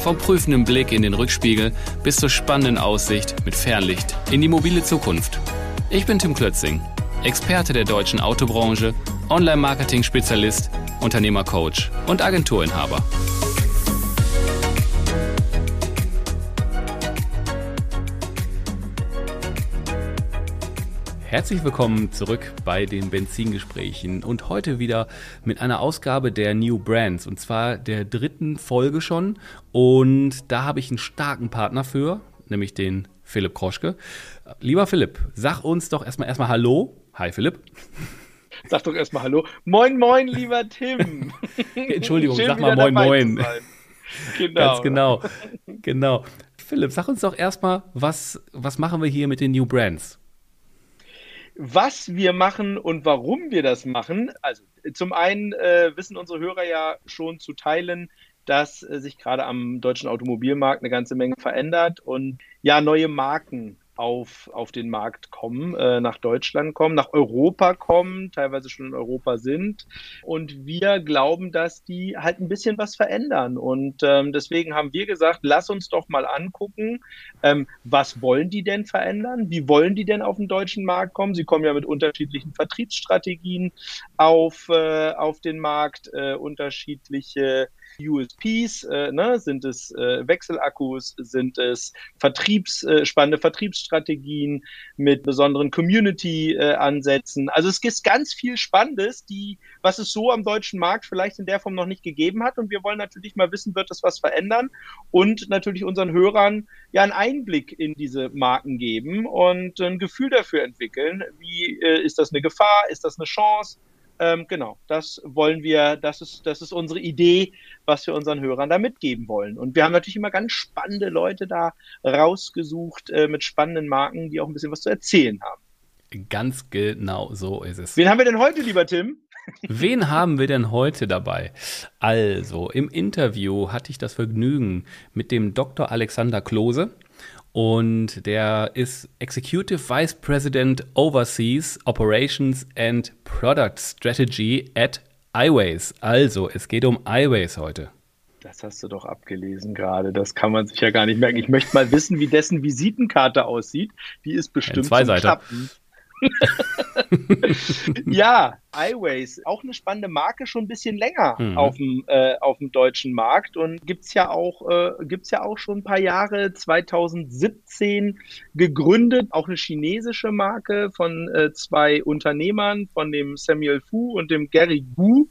Vom prüfenden Blick in den Rückspiegel bis zur spannenden Aussicht mit Fernlicht in die mobile Zukunft. Ich bin Tim Klötzing, Experte der deutschen Autobranche, Online-Marketing-Spezialist, Unternehmercoach und Agenturinhaber. Herzlich willkommen zurück bei den Benzingesprächen und heute wieder mit einer Ausgabe der New Brands und zwar der dritten Folge schon und da habe ich einen starken Partner für, nämlich den Philipp Kroschke. Lieber Philipp, sag uns doch erstmal erstmal Hallo. Hi Philipp. Sag doch erstmal Hallo. Moin, moin, lieber Tim. Entschuldigung, Schön, sag mal Moin, Moin. Genau. Ganz genau. Genau. Philipp, sag uns doch erstmal, was, was machen wir hier mit den New Brands? Was wir machen und warum wir das machen. Also zum einen äh, wissen unsere Hörer ja schon zu teilen, dass äh, sich gerade am deutschen Automobilmarkt eine ganze Menge verändert und ja neue Marken auf, auf den Markt kommen, äh, nach Deutschland kommen, nach Europa kommen, teilweise schon in Europa sind. Und wir glauben, dass die halt ein bisschen was verändern. Und ähm, deswegen haben wir gesagt, lass uns doch mal angucken, ähm, was wollen die denn verändern? Wie wollen die denn auf den deutschen Markt kommen? Sie kommen ja mit unterschiedlichen Vertriebsstrategien auf, äh, auf den Markt, äh, unterschiedliche USPs, äh, ne? sind es äh, Wechselakkus, sind es Vertriebs, äh, spannende Vertriebsstrategien mit besonderen Community-Ansätzen. also es gibt ganz viel Spannendes, die, was es so am deutschen Markt vielleicht in der Form noch nicht gegeben hat. Und wir wollen natürlich mal wissen, wird das was verändern und natürlich unseren Hörern ja einen Einblick in diese Marken geben und ein Gefühl dafür entwickeln. Wie äh, ist das eine Gefahr? Ist das eine Chance? Ähm, genau, das wollen wir, das ist, das ist unsere Idee, was wir unseren Hörern da mitgeben wollen. Und wir haben natürlich immer ganz spannende Leute da rausgesucht äh, mit spannenden Marken, die auch ein bisschen was zu erzählen haben. Ganz genau so ist es. Wen haben wir denn heute, lieber Tim? Wen haben wir denn heute dabei? Also, im Interview hatte ich das Vergnügen mit dem Dr. Alexander Klose und der ist Executive Vice President Overseas Operations and Product Strategy at iWays. Also, es geht um iWays heute. Das hast du doch abgelesen gerade. Das kann man sich ja gar nicht merken. Ich möchte mal wissen, wie dessen Visitenkarte aussieht. Die ist bestimmt zwei Seiten. ja, iWays, auch eine spannende Marke, schon ein bisschen länger mhm. auf, dem, äh, auf dem deutschen Markt und gibt es ja, auch, äh, ja auch schon ein paar Jahre, 2017 gegründet, auch eine chinesische Marke von äh, zwei Unternehmern, von dem Samuel Fu und dem Gary Gu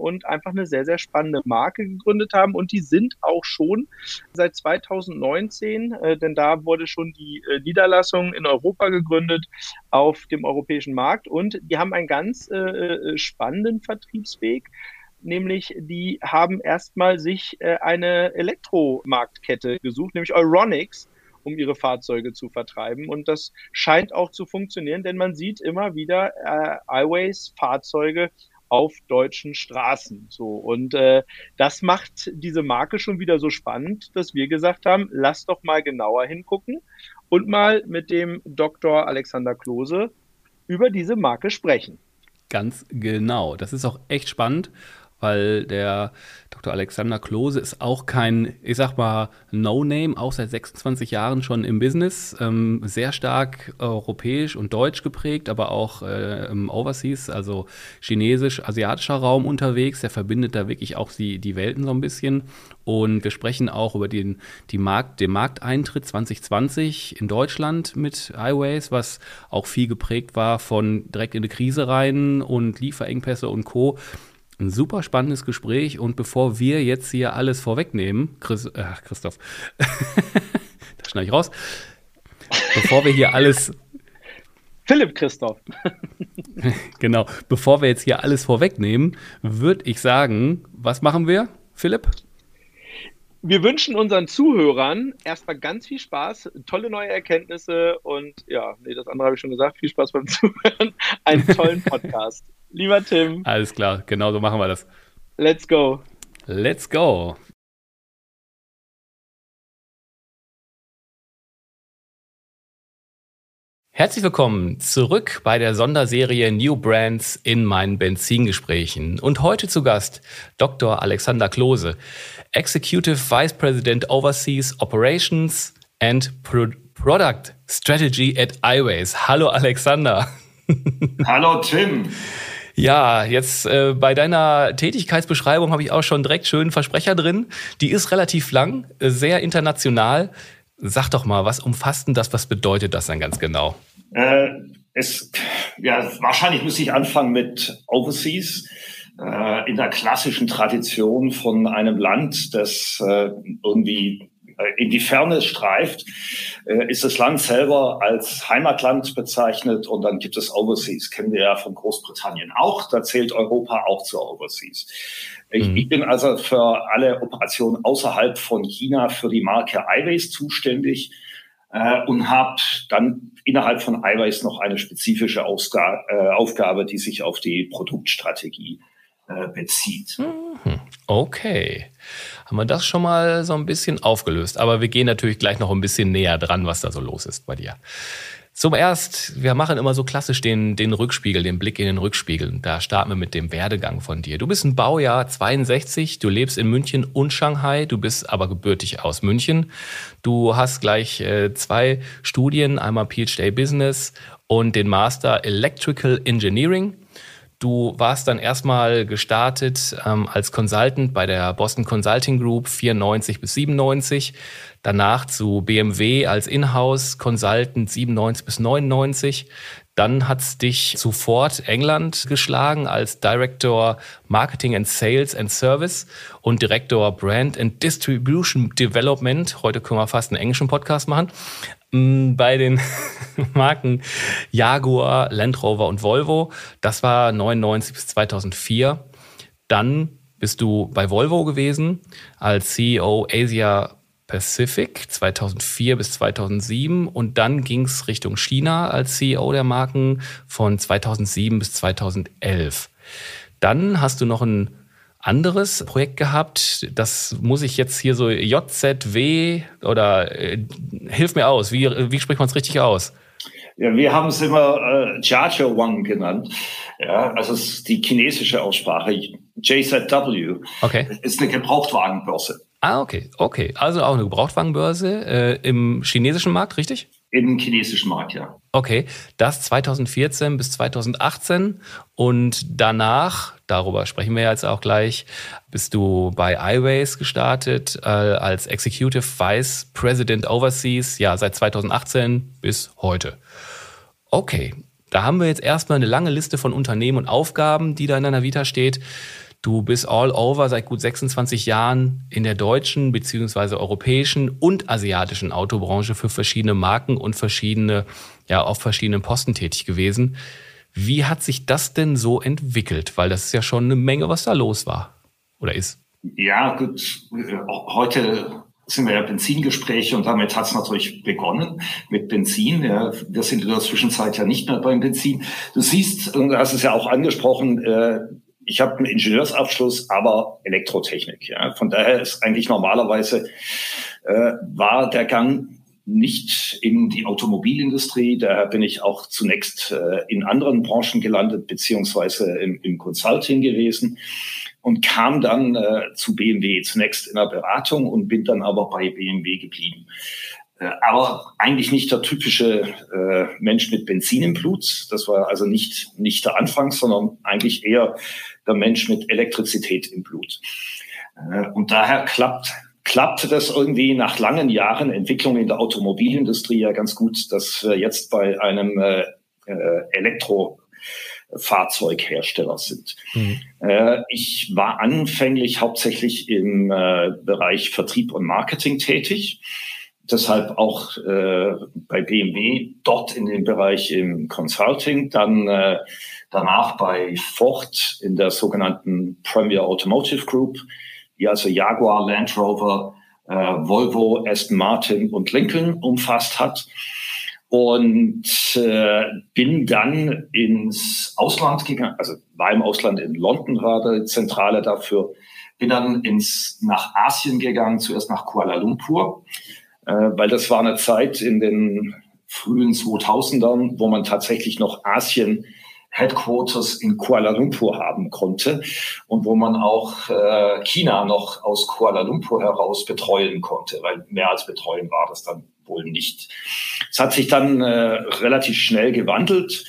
und einfach eine sehr, sehr spannende Marke gegründet haben. Und die sind auch schon seit 2019, äh, denn da wurde schon die äh, Niederlassung in Europa gegründet auf dem europäischen Markt. Und die haben einen ganz äh, äh spannenden Vertriebsweg nämlich die haben erstmal sich äh, eine Elektromarktkette gesucht, nämlich Euronics, um ihre Fahrzeuge zu vertreiben. Und das scheint auch zu funktionieren, denn man sieht immer wieder äh, iWays Fahrzeuge auf deutschen Straßen. So und äh, das macht diese Marke schon wieder so spannend, dass wir gesagt haben, lass doch mal genauer hingucken und mal mit dem Dr. Alexander Klose über diese Marke sprechen. Ganz genau. Das ist auch echt spannend weil der Dr. Alexander Klose ist auch kein, ich sag mal, No-Name, auch seit 26 Jahren schon im Business, ähm, sehr stark europäisch und deutsch geprägt, aber auch äh, im Overseas, also chinesisch-asiatischer Raum unterwegs. Der verbindet da wirklich auch die, die Welten so ein bisschen. Und wir sprechen auch über den, die Markt, den Markteintritt 2020 in Deutschland mit iWays, was auch viel geprägt war von direkt in die Krise rein und Lieferengpässe und Co ein super spannendes Gespräch und bevor wir jetzt hier alles vorwegnehmen, Chris, äh, Christoph, das schneide ich raus, bevor wir hier alles Philipp Christoph. genau, bevor wir jetzt hier alles vorwegnehmen, würde ich sagen, was machen wir, Philipp? Wir wünschen unseren Zuhörern erstmal ganz viel Spaß, tolle neue Erkenntnisse und ja, nee, das andere habe ich schon gesagt. Viel Spaß beim Zuhören. Einen tollen Podcast. Lieber Tim. Alles klar, genau so machen wir das. Let's go. Let's go. Herzlich willkommen zurück bei der Sonderserie New Brands in meinen Benzingesprächen. Und heute zu Gast Dr. Alexander Klose, Executive Vice President Overseas Operations and Pro Product Strategy at iWays. Hallo Alexander. Hallo Tim. Ja, jetzt äh, bei deiner Tätigkeitsbeschreibung habe ich auch schon direkt schön Versprecher drin. Die ist relativ lang, äh, sehr international. Sag doch mal, was umfasst denn das? Was bedeutet das dann ganz genau? Äh, es, ja, wahrscheinlich muss ich anfangen mit Overseas. Äh, in der klassischen Tradition von einem Land, das äh, irgendwie in die Ferne streift, äh, ist das Land selber als Heimatland bezeichnet und dann gibt es Overseas, kennen wir ja von Großbritannien auch, da zählt Europa auch zu Overseas. Ich, mhm. ich bin also für alle Operationen außerhalb von China für die Marke iWays zuständig äh, und habe dann innerhalb von iWays noch eine spezifische Ausga äh, Aufgabe, die sich auf die Produktstrategie äh, bezieht. Mhm. Okay. Haben wir das schon mal so ein bisschen aufgelöst. Aber wir gehen natürlich gleich noch ein bisschen näher dran, was da so los ist bei dir. Zum Erst, wir machen immer so klassisch den, den Rückspiegel, den Blick in den Rückspiegel. Da starten wir mit dem Werdegang von dir. Du bist ein Baujahr 62, du lebst in München und Shanghai, du bist aber gebürtig aus München. Du hast gleich äh, zwei Studien, einmal PhD Business und den Master Electrical Engineering. Du warst dann erstmal gestartet ähm, als Consultant bei der Boston Consulting Group 94 bis 97, danach zu BMW als Inhouse Consultant 97 bis 99. Dann hat's dich zu Ford England geschlagen als Director Marketing and Sales and Service und Director Brand and Distribution Development. Heute können wir fast einen englischen Podcast machen. Mm, bei den Marken Jaguar, Land Rover und Volvo. Das war 99 bis 2004. Dann bist du bei Volvo gewesen als CEO Asia Pacific 2004 bis 2007 und dann ging es Richtung China als CEO der Marken von 2007 bis 2011. Dann hast du noch ein anderes Projekt gehabt. Das muss ich jetzt hier so JZW oder äh, hilf mir aus. Wie, wie spricht man es richtig aus? Ja, wir haben es immer äh, Jiajiu Wang genannt. Ja, also es ist die chinesische Aussprache. JZW. Okay. Ist eine Gebrauchtwagenbörse. Ah, okay, okay. Also auch eine Gebrauchtwagenbörse äh, im chinesischen Markt, richtig? Im chinesischen Markt, ja. Okay, das 2014 bis 2018 und danach, darüber sprechen wir jetzt auch gleich, bist du bei iWays gestartet äh, als Executive Vice President Overseas, ja, seit 2018 bis heute. Okay, da haben wir jetzt erstmal eine lange Liste von Unternehmen und Aufgaben, die da in deiner Vita steht. Du bist all over seit gut 26 Jahren in der deutschen beziehungsweise europäischen und asiatischen Autobranche für verschiedene Marken und verschiedene, ja, auf verschiedenen Posten tätig gewesen. Wie hat sich das denn so entwickelt? Weil das ist ja schon eine Menge, was da los war oder ist. Ja, gut. Heute sind wir ja Benzingespräche und damit hat es natürlich begonnen mit Benzin. Ja, wir sind in der Zwischenzeit ja nicht mehr beim Benzin. Du siehst, und du hast es ja auch angesprochen, äh, ich habe einen Ingenieursabschluss, aber Elektrotechnik. Ja. Von daher ist eigentlich normalerweise äh, war der Gang nicht in die Automobilindustrie. Daher bin ich auch zunächst äh, in anderen Branchen gelandet, beziehungsweise im, im Consulting gewesen und kam dann äh, zu BMW, zunächst in der Beratung und bin dann aber bei BMW geblieben. Äh, aber eigentlich nicht der typische äh, Mensch mit Benzin im Blut. Das war also nicht, nicht der Anfang, sondern eigentlich eher der Mensch mit Elektrizität im Blut. Äh, und daher klappt, klappte das irgendwie nach langen Jahren Entwicklung in der Automobilindustrie ja ganz gut, dass wir jetzt bei einem äh, äh Elektrofahrzeughersteller sind. Mhm. Äh, ich war anfänglich hauptsächlich im äh, Bereich Vertrieb und Marketing tätig deshalb auch äh, bei BMW dort in dem Bereich im Consulting, dann äh, danach bei Ford in der sogenannten Premier Automotive Group, die also Jaguar, Land Rover äh, Volvo, Aston Martin und Lincoln umfasst hat. Und äh, bin dann ins Ausland gegangen, also war im Ausland in London, die Zentrale dafür, bin dann ins, nach Asien gegangen, zuerst nach Kuala Lumpur, äh, weil das war eine Zeit in den frühen 2000ern, wo man tatsächlich noch Asien Headquarters in Kuala Lumpur haben konnte und wo man auch äh, China noch aus Kuala Lumpur heraus betreuen konnte, weil mehr als betreuen war das dann wohl nicht. Es hat sich dann äh, relativ schnell gewandelt.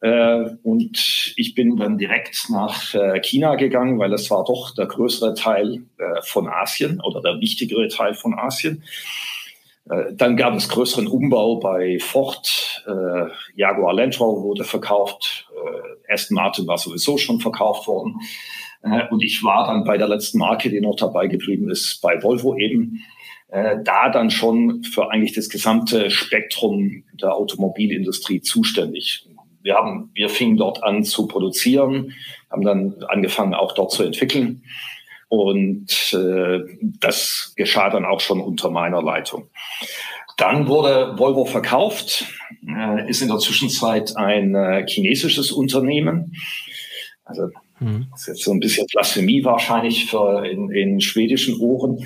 Äh, und ich bin dann direkt nach äh, China gegangen, weil es war doch der größere Teil äh, von Asien oder der wichtigere Teil von Asien. Äh, dann gab es größeren Umbau bei Ford. Äh, Jaguar Land Rover wurde verkauft. Äh, Aston Martin war sowieso schon verkauft worden. Äh, und ich war dann bei der letzten Marke, die noch dabei geblieben ist, bei Volvo eben. Äh, da dann schon für eigentlich das gesamte Spektrum der Automobilindustrie zuständig. Wir haben, wir fingen dort an zu produzieren, haben dann angefangen auch dort zu entwickeln. Und äh, das geschah dann auch schon unter meiner Leitung. Dann wurde Volvo verkauft, äh, ist in der Zwischenzeit ein äh, chinesisches Unternehmen. Also mhm. das ist jetzt so ein bisschen Blasphemie wahrscheinlich für in, in schwedischen Ohren,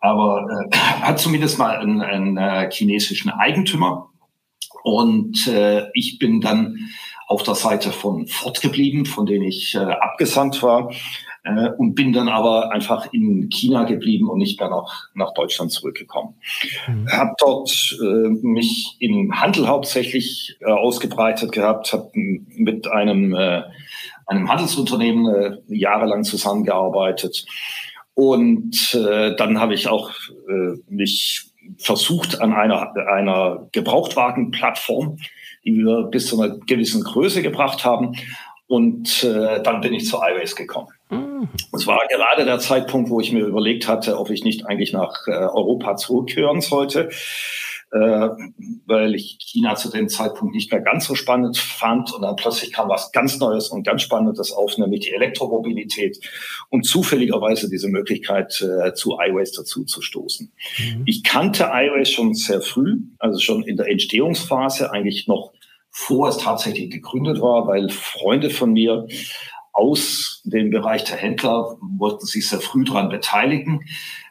aber äh, hat zumindest mal einen, einen äh, chinesischen Eigentümer. Und äh, ich bin dann auf der Seite von Ford geblieben, von denen ich äh, abgesandt war äh, und bin dann aber einfach in China geblieben und nicht mehr nach, nach Deutschland zurückgekommen. Mhm. Habe dort äh, mich im Handel hauptsächlich äh, ausgebreitet gehabt, habe mit einem, äh, einem Handelsunternehmen äh, jahrelang zusammengearbeitet. Und äh, dann habe ich auch äh, mich versucht an einer, einer Gebrauchtwagenplattform, die wir bis zu einer gewissen Größe gebracht haben. Und äh, dann bin ich zu iWays gekommen. Es war gerade der Zeitpunkt, wo ich mir überlegt hatte, ob ich nicht eigentlich nach äh, Europa zurückkehren sollte, äh, weil ich China zu dem Zeitpunkt nicht mehr ganz so spannend fand. Und dann plötzlich kam was ganz Neues und ganz Spannendes auf, nämlich die Elektromobilität und zufälligerweise diese Möglichkeit, äh, zu iWays dazu zu stoßen. Mhm. Ich kannte iWays schon sehr früh, also schon in der Entstehungsphase, eigentlich noch vor es tatsächlich gegründet war, weil Freunde von mir aus dem Bereich der Händler wollten sich sehr früh daran beteiligen.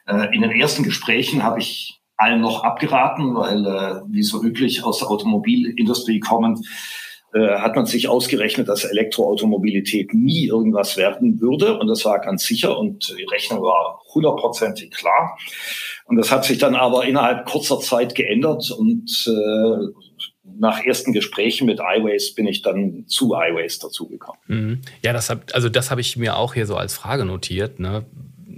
Äh, in den ersten Gesprächen habe ich allen noch abgeraten, weil, äh, wie so üblich aus der Automobilindustrie kommend, äh, hat man sich ausgerechnet, dass Elektroautomobilität nie irgendwas werden würde. Und das war ganz sicher und die Rechnung war hundertprozentig klar. Und das hat sich dann aber innerhalb kurzer Zeit geändert und äh, nach ersten Gesprächen mit iWays bin ich dann zu iWays dazugekommen. Mhm. Ja, das hab, also das habe ich mir auch hier so als Frage notiert. Ne?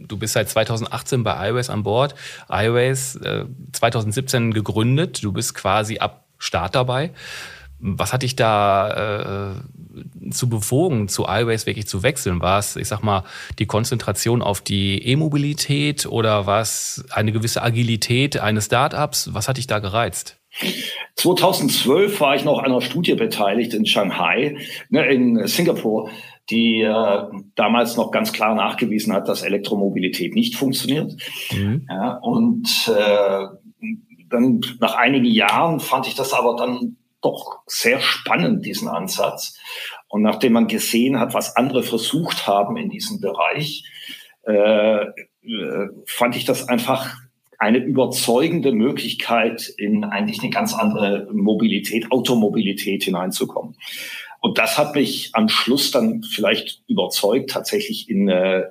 Du bist seit 2018 bei iWays an Bord. iWays äh, 2017 gegründet. Du bist quasi ab Start dabei. Was hat dich da äh, zu bewogen, zu iWays wirklich zu wechseln? War es, ich sag mal, die Konzentration auf die E-Mobilität oder war es eine gewisse Agilität eines Startups? Was hat dich da gereizt? 2012 war ich noch an einer Studie beteiligt in Shanghai, ne, in Singapur, die äh, damals noch ganz klar nachgewiesen hat, dass Elektromobilität nicht funktioniert. Mhm. Ja, und äh, dann nach einigen Jahren fand ich das aber dann doch sehr spannend, diesen Ansatz. Und nachdem man gesehen hat, was andere versucht haben in diesem Bereich, äh, äh fand ich das einfach eine überzeugende Möglichkeit, in eigentlich eine ganz andere Mobilität, Automobilität hineinzukommen. Und das hat mich am Schluss dann vielleicht überzeugt, tatsächlich in, äh,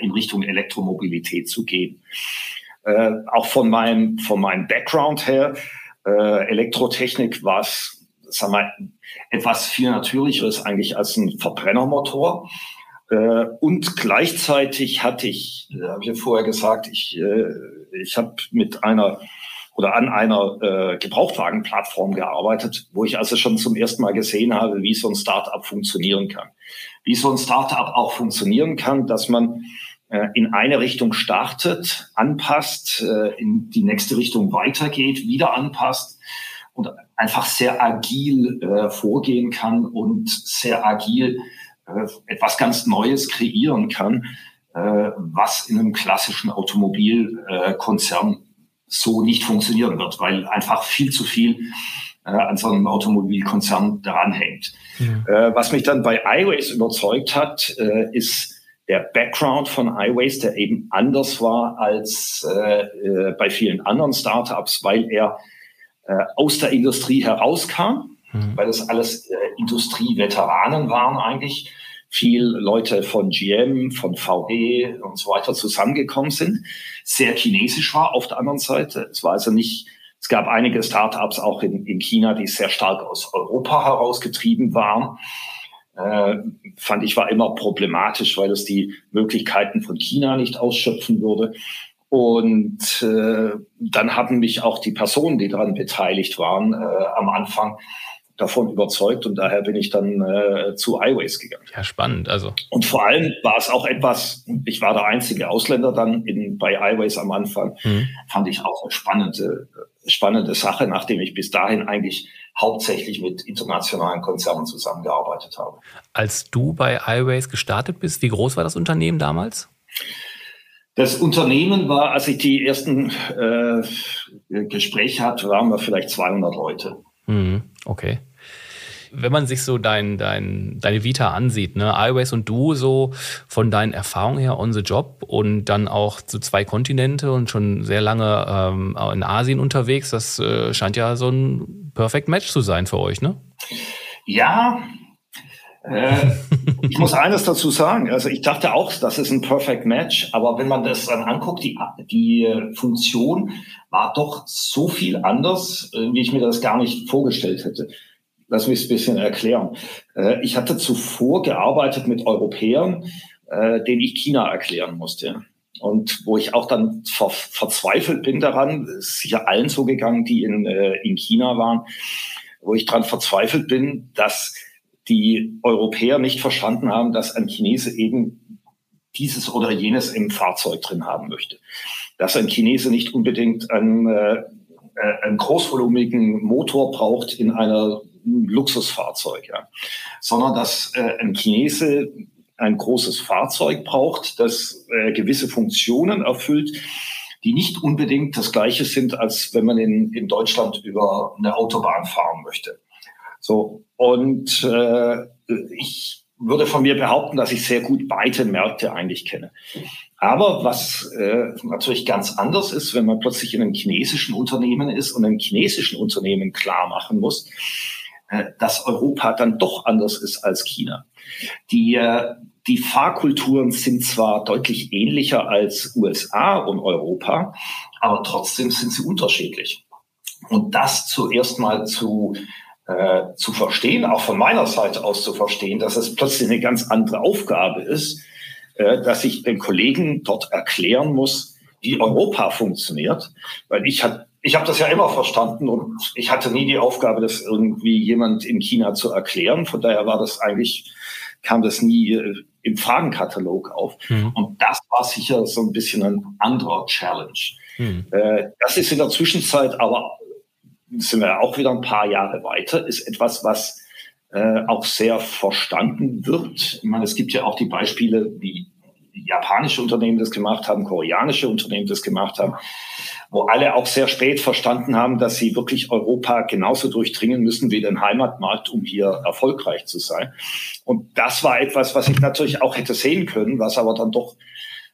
in Richtung Elektromobilität zu gehen. Äh, auch von meinem, von meinem Background her, äh, Elektrotechnik war es, sagen wir, etwas viel natürlicheres eigentlich als ein Verbrennermotor. Äh, und gleichzeitig hatte ich, äh, habe ich ja vorher gesagt, ich, äh, ich habe mit einer oder an einer äh, Gebrauchtwagenplattform gearbeitet, wo ich also schon zum ersten Mal gesehen habe, wie so ein Startup funktionieren kann. Wie so ein Startup auch funktionieren kann, dass man äh, in eine Richtung startet, anpasst, äh, in die nächste Richtung weitergeht, wieder anpasst und einfach sehr agil äh, vorgehen kann und sehr agil äh, etwas ganz Neues kreieren kann, was in einem klassischen Automobilkonzern so nicht funktionieren wird, weil einfach viel zu viel äh, an so einem Automobilkonzern dranhängt. Ja. was mich dann bei iWays überzeugt hat, ist der Background von iWays, der eben anders war als bei vielen anderen Startups, weil er aus der Industrie herauskam, mhm. weil das alles Industrieveteranen waren eigentlich viel Leute von GM, von VW und so weiter zusammengekommen sind, sehr chinesisch war auf der anderen Seite. Es war also nicht, es gab einige Startups auch in, in China, die sehr stark aus Europa herausgetrieben waren. Äh, fand ich war immer problematisch, weil es die Möglichkeiten von China nicht ausschöpfen würde. Und äh, dann haben mich auch die Personen, die daran beteiligt waren, äh, am Anfang davon überzeugt und daher bin ich dann äh, zu iWays gegangen. Ja, spannend. Also. Und vor allem war es auch etwas, ich war der einzige Ausländer dann in, bei iWays am Anfang, mhm. fand ich auch eine spannende, spannende Sache, nachdem ich bis dahin eigentlich hauptsächlich mit internationalen Konzernen zusammengearbeitet habe. Als du bei iWays gestartet bist, wie groß war das Unternehmen damals? Das Unternehmen war, als ich die ersten äh, Gespräche hatte, waren wir vielleicht 200 Leute. Mhm. Okay wenn man sich so dein, dein, deine Vita ansieht, ne, iWays und du so von deinen Erfahrungen her on the job und dann auch so zwei Kontinente und schon sehr lange ähm, in Asien unterwegs, das äh, scheint ja so ein Perfect Match zu sein für euch, ne? Ja, äh, ich muss eines dazu sagen. Also ich dachte auch, das ist ein Perfect Match, aber wenn man das dann anguckt, die, die Funktion war doch so viel anders, äh, wie ich mir das gar nicht vorgestellt hätte. Lass mich es ein bisschen erklären. Äh, ich hatte zuvor gearbeitet mit Europäern, äh, denen ich China erklären musste. Und wo ich auch dann ver verzweifelt bin daran, ist sicher allen so gegangen, die in, äh, in China waren, wo ich daran verzweifelt bin, dass die Europäer nicht verstanden haben, dass ein Chinese eben dieses oder jenes im Fahrzeug drin haben möchte. Dass ein Chinese nicht unbedingt einen, äh, einen großvolumigen Motor braucht in einer Luxusfahrzeug, ja. sondern dass äh, ein Chinese ein großes Fahrzeug braucht, das äh, gewisse Funktionen erfüllt, die nicht unbedingt das gleiche sind, als wenn man in, in Deutschland über eine Autobahn fahren möchte. So, und äh, ich würde von mir behaupten, dass ich sehr gut beide Märkte eigentlich kenne. Aber was äh, natürlich ganz anders ist, wenn man plötzlich in einem chinesischen Unternehmen ist und einem chinesischen Unternehmen klar machen muss, dass Europa dann doch anders ist als China. Die, äh, die Fahrkulturen sind zwar deutlich ähnlicher als USA und Europa, aber trotzdem sind sie unterschiedlich. Und das zuerst mal zu, äh, zu verstehen, auch von meiner Seite aus zu verstehen, dass es plötzlich eine ganz andere Aufgabe ist, äh, dass ich den Kollegen dort erklären muss, wie Europa funktioniert. Weil ich hatte ich habe das ja immer verstanden und ich hatte nie die Aufgabe, das irgendwie jemand in China zu erklären. Von daher war das eigentlich, kam das nie äh, im Fragenkatalog auf. Mhm. Und das war sicher so ein bisschen ein anderer Challenge. Mhm. Äh, das ist in der Zwischenzeit aber, sind wir auch wieder ein paar Jahre weiter, ist etwas, was äh, auch sehr verstanden wird. Ich meine, es gibt ja auch die Beispiele, wie japanische Unternehmen das gemacht haben, koreanische Unternehmen das gemacht haben wo alle auch sehr spät verstanden haben, dass sie wirklich Europa genauso durchdringen müssen wie den Heimatmarkt, um hier erfolgreich zu sein. Und das war etwas, was ich natürlich auch hätte sehen können, was aber dann doch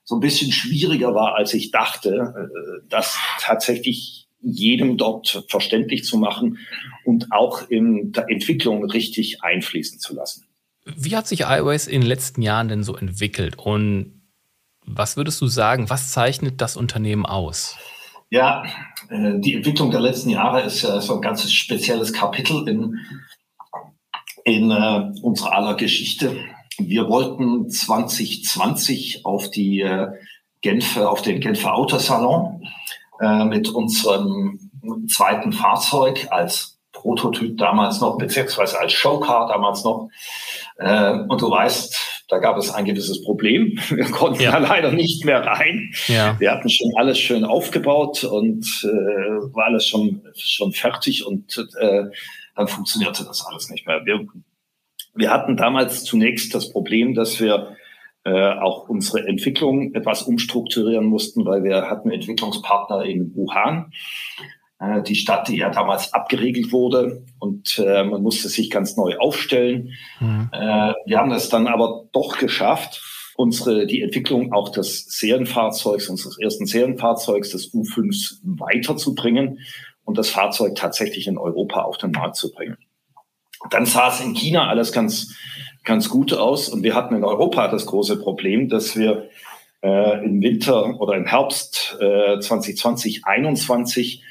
so ein bisschen schwieriger war, als ich dachte, äh, das tatsächlich jedem dort verständlich zu machen und auch in der Entwicklung richtig einfließen zu lassen. Wie hat sich iOS in den letzten Jahren denn so entwickelt und was würdest du sagen, was zeichnet das Unternehmen aus? Ja, äh, die Entwicklung der letzten Jahre ist ja so ein ganz spezielles Kapitel in, in äh, unserer aller Geschichte. Wir wollten 2020 auf die äh, Genfer, auf den Genfer Autosalon mit unserem zweiten Fahrzeug als Prototyp damals noch, beziehungsweise als Showcar damals noch. Äh, und du weißt, da gab es ein gewisses Problem. Wir konnten ja. da leider nicht mehr rein. Ja. Wir hatten schon alles schön aufgebaut und äh, war alles schon, schon fertig und äh, dann funktionierte das alles nicht mehr. Wir, wir hatten damals zunächst das Problem, dass wir äh, auch unsere Entwicklung etwas umstrukturieren mussten, weil wir hatten Entwicklungspartner in Wuhan, die Stadt, die ja damals abgeriegelt wurde und äh, man musste sich ganz neu aufstellen. Mhm. Äh, wir haben es dann aber doch geschafft, unsere, die Entwicklung auch des Serienfahrzeugs, unseres ersten Serienfahrzeugs, des U5 weiterzubringen und das Fahrzeug tatsächlich in Europa auf den Markt zu bringen. Dann sah es in China alles ganz, ganz gut aus und wir hatten in Europa das große Problem, dass wir äh, im Winter oder im Herbst äh, 2020, 2021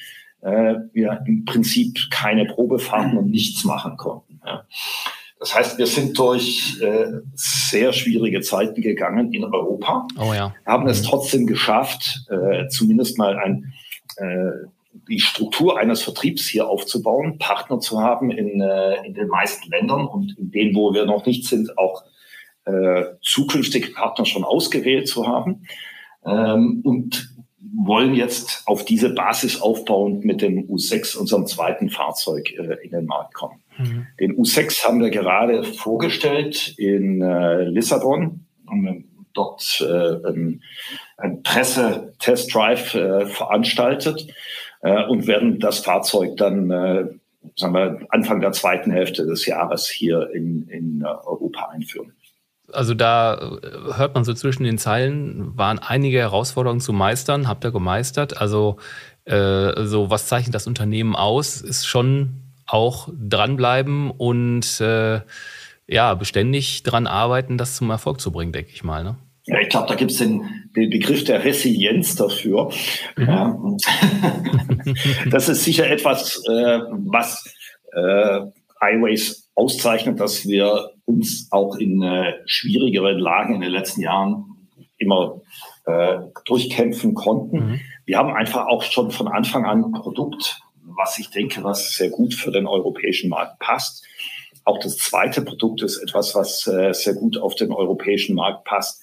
äh, wir im Prinzip keine Probefahrten und nichts machen konnten. Ja. Das heißt, wir sind durch äh, sehr schwierige Zeiten gegangen in Europa, oh ja. haben es mhm. trotzdem geschafft, äh, zumindest mal ein, äh, die Struktur eines Vertriebs hier aufzubauen, Partner zu haben in, äh, in den meisten Ländern und in denen, wo wir noch nicht sind, auch äh, zukünftige Partner schon ausgewählt zu haben. Ähm, und wollen jetzt auf diese Basis aufbauend mit dem U6, unserem zweiten Fahrzeug, äh, in den Markt kommen. Mhm. Den U6 haben wir gerade vorgestellt in äh, Lissabon, haben dort äh, ein, ein Presse-Test-Drive äh, veranstaltet äh, und werden das Fahrzeug dann äh, sagen wir, Anfang der zweiten Hälfte des Jahres hier in, in Europa einführen. Also da äh, hört man so zwischen den Zeilen, waren einige Herausforderungen zu meistern, habt ihr gemeistert. Also äh, so, was zeichnet das Unternehmen aus? Ist schon auch dranbleiben und äh, ja, beständig dran arbeiten, das zum Erfolg zu bringen, denke ich mal. Ne? Ja, ich glaube, da gibt es den, den, Begriff der Resilienz dafür. Mhm. das ist sicher etwas, äh, was äh, Highways auszeichnet, dass wir uns auch in äh, schwierigeren Lagen in den letzten Jahren immer äh, durchkämpfen konnten. Mhm. Wir haben einfach auch schon von Anfang an ein Produkt, was ich denke, was sehr gut für den europäischen Markt passt. Auch das zweite Produkt ist etwas, was äh, sehr gut auf den europäischen Markt passt.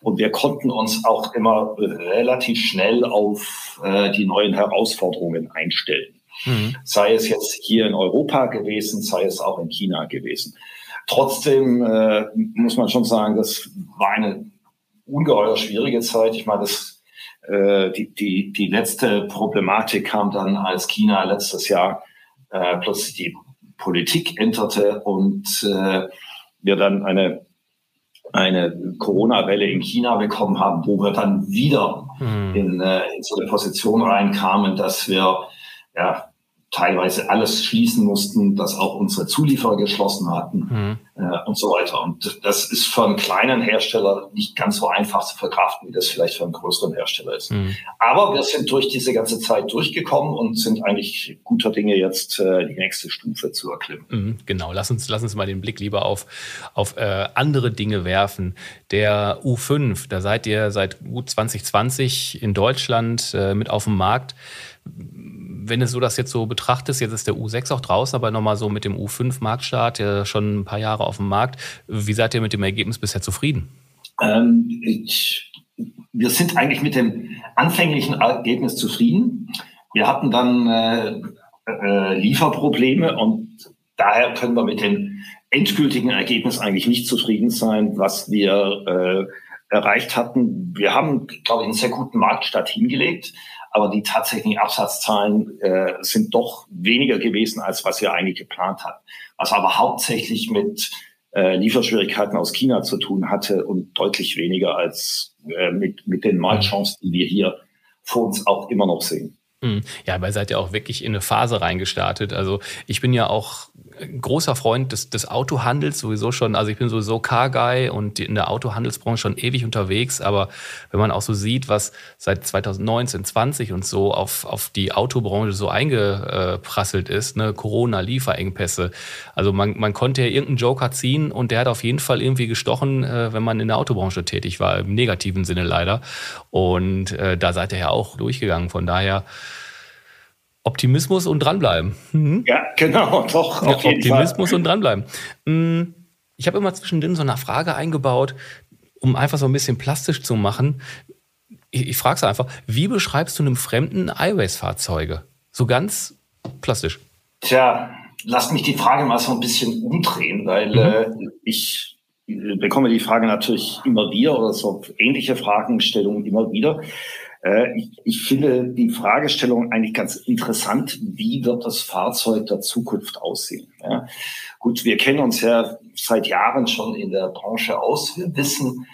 Und wir konnten uns auch immer relativ schnell auf äh, die neuen Herausforderungen einstellen. Mhm. Sei es jetzt hier in Europa gewesen, sei es auch in China gewesen. Trotzdem äh, muss man schon sagen, das war eine ungeheuer schwierige Zeit. Ich meine, das, äh, die, die, die letzte Problematik kam dann, als China letztes Jahr äh, plötzlich die Politik änderte und äh, wir dann eine eine Corona-Welle in China bekommen haben, wo wir dann wieder mhm. in, äh, in so eine Position reinkamen, dass wir ja teilweise alles schließen mussten, dass auch unsere Zulieferer geschlossen hatten mhm. äh, und so weiter. Und das ist für einen kleinen Hersteller nicht ganz so einfach zu verkraften, wie das vielleicht für einen größeren Hersteller ist. Mhm. Aber wir sind durch diese ganze Zeit durchgekommen und sind eigentlich guter Dinge jetzt äh, die nächste Stufe zu erklimmen. Mhm, genau, lass uns, lass uns mal den Blick lieber auf, auf äh, andere Dinge werfen. Der U5, da seid ihr seit gut 2020 in Deutschland äh, mit auf dem Markt wenn du so das jetzt so betrachtest, jetzt ist der U6 auch draußen, aber nochmal so mit dem U5 Marktstart, ja schon ein paar Jahre auf dem Markt. Wie seid ihr mit dem Ergebnis bisher zufrieden? Ähm, ich, wir sind eigentlich mit dem anfänglichen Ergebnis zufrieden. Wir hatten dann äh, äh, Lieferprobleme und daher können wir mit dem endgültigen Ergebnis eigentlich nicht zufrieden sein, was wir äh, erreicht hatten. Wir haben, glaube ich, einen sehr guten Marktstart hingelegt aber die tatsächlichen Absatzzahlen äh, sind doch weniger gewesen, als was wir eigentlich geplant hatten. Was aber hauptsächlich mit äh, Lieferschwierigkeiten aus China zu tun hatte und deutlich weniger als äh, mit, mit den Marktchancen, die wir hier vor uns auch immer noch sehen. Hm. Ja, ihr seid ja auch wirklich in eine Phase reingestartet. Also ich bin ja auch großer Freund des, des Autohandels sowieso schon. Also ich bin sowieso Car-Guy und in der Autohandelsbranche schon ewig unterwegs. Aber wenn man auch so sieht, was seit 2019, 20 und so auf, auf die Autobranche so eingeprasselt ist, ne, Corona, Lieferengpässe. Also man, man konnte ja irgendeinen Joker ziehen und der hat auf jeden Fall irgendwie gestochen, äh, wenn man in der Autobranche tätig war, im negativen Sinne leider. Und äh, da seid ihr ja auch durchgegangen. Von daher Optimismus und dranbleiben. Mhm. Ja, genau, doch. Ja, Optimismus Fall. und dranbleiben. Mm, ich habe immer zwischendrin so eine Frage eingebaut, um einfach so ein bisschen plastisch zu machen. Ich, ich frage es einfach, wie beschreibst du einem Fremden iWays-Fahrzeuge? So ganz plastisch. Tja, lass mich die Frage mal so ein bisschen umdrehen, weil mhm. äh, ich bekomme die Frage natürlich immer wieder oder so ähnliche Fragestellungen immer wieder. Äh, ich, ich finde die Fragestellung eigentlich ganz interessant. Wie wird das Fahrzeug der Zukunft aussehen? Ja, gut, wir kennen uns ja seit Jahren schon in der Branche aus. Wir wissen,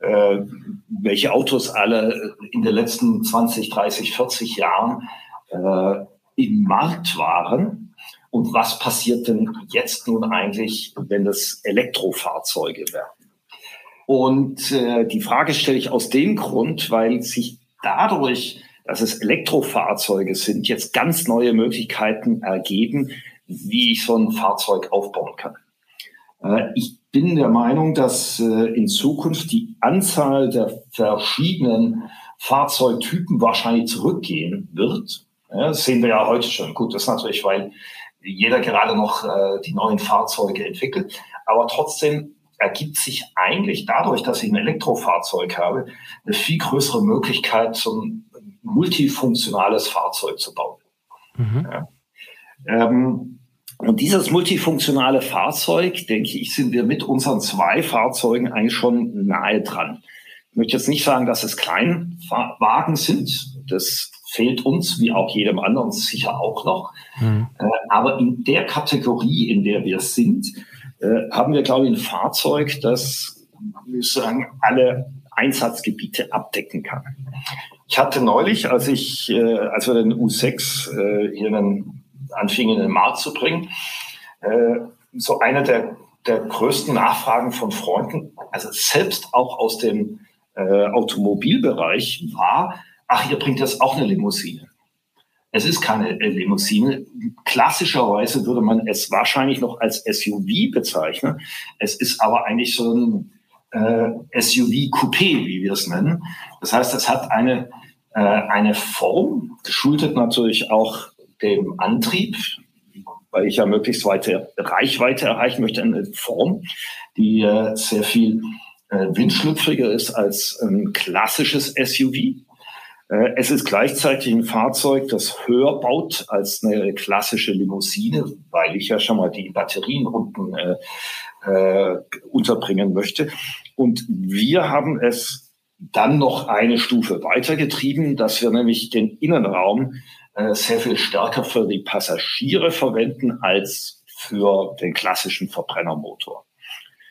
äh, welche Autos alle in den letzten 20, 30, 40 Jahren äh, im Markt waren. Und was passiert denn jetzt nun eigentlich, wenn das Elektrofahrzeuge werden? Und äh, die Frage stelle ich aus dem Grund, weil sich dadurch, dass es Elektrofahrzeuge sind, jetzt ganz neue Möglichkeiten ergeben, wie ich so ein Fahrzeug aufbauen kann. Äh, ich bin der Meinung, dass äh, in Zukunft die Anzahl der verschiedenen Fahrzeugtypen wahrscheinlich zurückgehen wird. das sehen wir ja heute schon. Gut, das ist natürlich, weil jeder gerade noch äh, die neuen Fahrzeuge entwickelt. Aber trotzdem ergibt sich eigentlich dadurch, dass ich ein Elektrofahrzeug habe, eine viel größere Möglichkeit, so ein multifunktionales Fahrzeug zu bauen. Mhm. Ja. Ähm, und dieses multifunktionale Fahrzeug, denke ich, sind wir mit unseren zwei Fahrzeugen eigentlich schon nahe dran. Ich möchte jetzt nicht sagen, dass es Kleinwagen sind. Das fehlt uns, wie auch jedem anderen, sicher auch noch. Mhm. Äh, aber in der Kategorie, in der wir sind, äh, haben wir, glaube ich, ein Fahrzeug, das sagen, alle Einsatzgebiete abdecken kann. Ich hatte neulich, als ich, äh, als wir den U6 äh, hier dann anfingen, in den Markt zu bringen, äh, so eine der, der größten Nachfragen von Freunden, also selbst auch aus dem äh, Automobilbereich war, ach, ihr bringt jetzt auch eine Limousine. Es ist keine Limousine. Klassischerweise würde man es wahrscheinlich noch als SUV bezeichnen. Es ist aber eigentlich so ein äh, SUV-Coupé, wie wir es nennen. Das heißt, es hat eine, äh, eine Form, geschuldet natürlich auch dem Antrieb, weil ich ja möglichst weite Reichweite erreichen möchte, eine Form, die äh, sehr viel äh, windschlüpfriger ist als ein klassisches SUV. Äh, es ist gleichzeitig ein Fahrzeug, das höher baut als eine klassische Limousine, weil ich ja schon mal die Batterien unten äh, äh, unterbringen möchte. Und wir haben es dann noch eine Stufe weitergetrieben, dass wir nämlich den Innenraum äh, sehr viel stärker für die Passagiere verwenden als für den klassischen Verbrennermotor.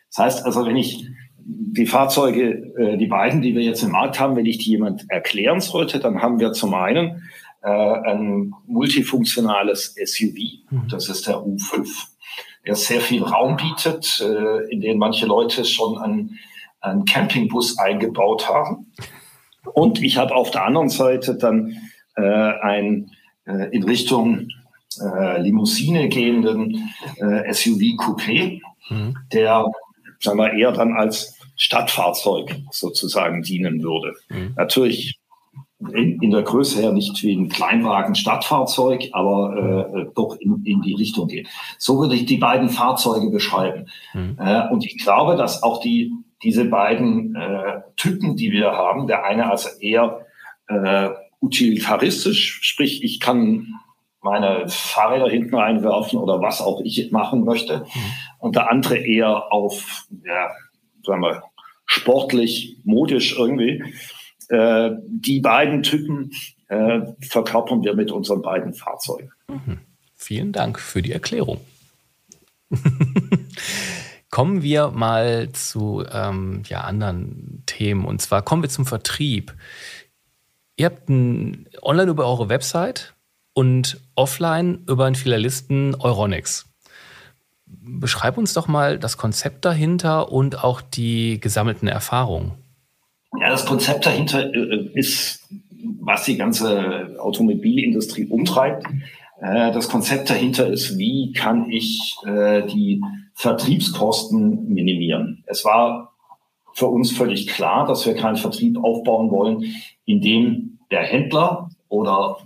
Das heißt also, wenn ich die Fahrzeuge, äh, die beiden, die wir jetzt im Markt haben, wenn ich die jemand erklären sollte, dann haben wir zum einen äh, ein multifunktionales SUV, mhm. das ist der U5, der sehr viel Raum bietet, äh, in den manche Leute schon einen, einen Campingbus eingebaut haben. Und ich habe auf der anderen Seite dann äh, ein äh, in Richtung äh, Limousine gehenden äh, SUV Coupé, mhm. der sagen wir, eher dann als Stadtfahrzeug sozusagen dienen würde. Mhm. Natürlich in, in, der Größe her nicht wie ein Kleinwagen Stadtfahrzeug, aber äh, doch in, in die Richtung geht. So würde ich die beiden Fahrzeuge beschreiben. Mhm. Äh, und ich glaube, dass auch die, diese beiden äh, Typen, die wir haben, der eine also eher äh, utilitaristisch, sprich ich kann meine Fahrräder hinten reinwerfen oder was auch ich machen möchte. Mhm. Und der andere eher auf, ja, sagen wir, sportlich, modisch irgendwie. Äh, die beiden Typen äh, verkörpern wir mit unseren beiden Fahrzeugen. Mhm. Vielen Dank für die Erklärung. kommen wir mal zu ähm, ja, anderen Themen. Und zwar kommen wir zum Vertrieb. Ihr habt ein, online über eure Website und offline über einen Filialisten Euronics. Beschreib uns doch mal das Konzept dahinter und auch die gesammelten Erfahrungen. Ja, das Konzept dahinter äh, ist, was die ganze Automobilindustrie umtreibt. Äh, das Konzept dahinter ist, wie kann ich äh, die Vertriebskosten minimieren? Es war für uns völlig klar, dass wir keinen Vertrieb aufbauen wollen, in dem der Händler oder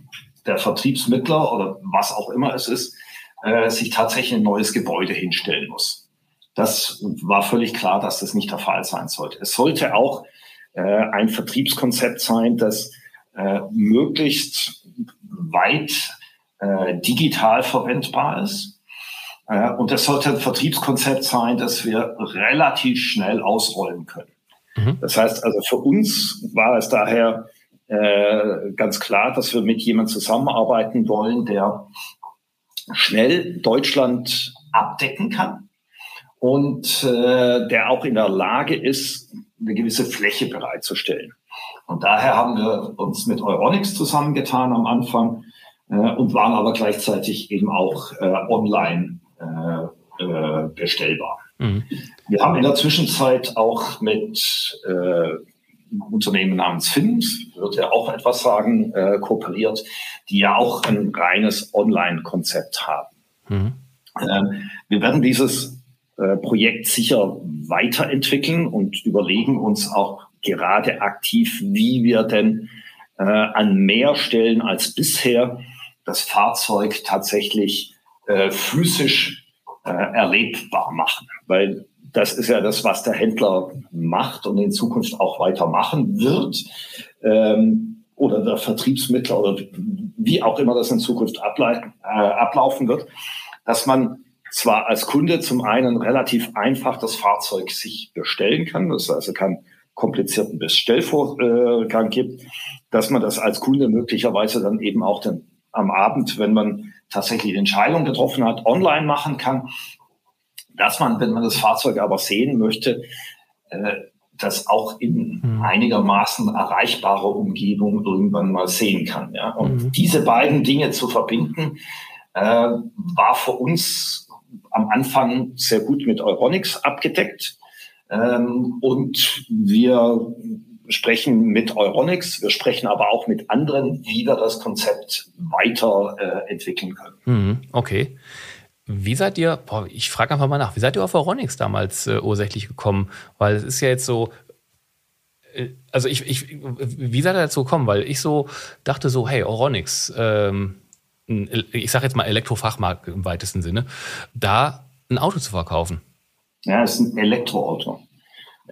der Vertriebsmittler oder was auch immer es ist, äh, sich tatsächlich ein neues Gebäude hinstellen muss. Das war völlig klar, dass das nicht der Fall sein sollte. Es sollte auch äh, ein Vertriebskonzept sein, das äh, möglichst weit äh, digital verwendbar ist. Äh, und das sollte ein Vertriebskonzept sein, das wir relativ schnell ausrollen können. Mhm. Das heißt also, für uns war es daher äh, ganz klar, dass wir mit jemandem zusammenarbeiten wollen, der schnell Deutschland abdecken kann und äh, der auch in der Lage ist, eine gewisse Fläche bereitzustellen. Und daher haben wir uns mit Euronics zusammengetan am Anfang äh, und waren aber gleichzeitig eben auch äh, online äh, äh, bestellbar. Mhm. Wir haben in der Zwischenzeit auch mit äh, Unternehmen namens Fins, wird ja auch etwas sagen, äh, kooperiert, die ja auch ein reines Online-Konzept haben. Mhm. Ähm, wir werden dieses äh, Projekt sicher weiterentwickeln und überlegen uns auch gerade aktiv, wie wir denn äh, an mehr Stellen als bisher das Fahrzeug tatsächlich äh, physisch äh, erlebbar machen. Weil das ist ja das, was der Händler macht und in Zukunft auch weiter machen wird. Ähm, oder der Vertriebsmittler oder wie auch immer das in Zukunft äh, ablaufen wird, dass man zwar als Kunde zum einen relativ einfach das Fahrzeug sich bestellen kann, dass es also keinen komplizierten Bestellvorgang gibt, dass man das als Kunde möglicherweise dann eben auch dann am Abend, wenn man tatsächlich die Entscheidung getroffen hat, online machen kann, dass man, wenn man das Fahrzeug aber sehen möchte, äh, das auch in mhm. einigermaßen erreichbarer Umgebung irgendwann mal sehen kann. Ja? Und mhm. diese beiden Dinge zu verbinden, äh, war für uns am Anfang sehr gut mit Euronics abgedeckt. Ähm, und wir sprechen mit Euronics, wir sprechen aber auch mit anderen, wie wir das Konzept weiterentwickeln äh, können. Mhm, okay. Wie seid ihr, boah, ich frage einfach mal nach, wie seid ihr auf Euronics damals äh, ursächlich gekommen? Weil es ist ja jetzt so, äh, also ich, ich, wie seid ihr dazu gekommen? Weil ich so dachte so, hey, Euronics, ähm, ich sage jetzt mal Elektrofachmarkt im weitesten Sinne, da ein Auto zu verkaufen. Ja, es ist ein Elektroauto.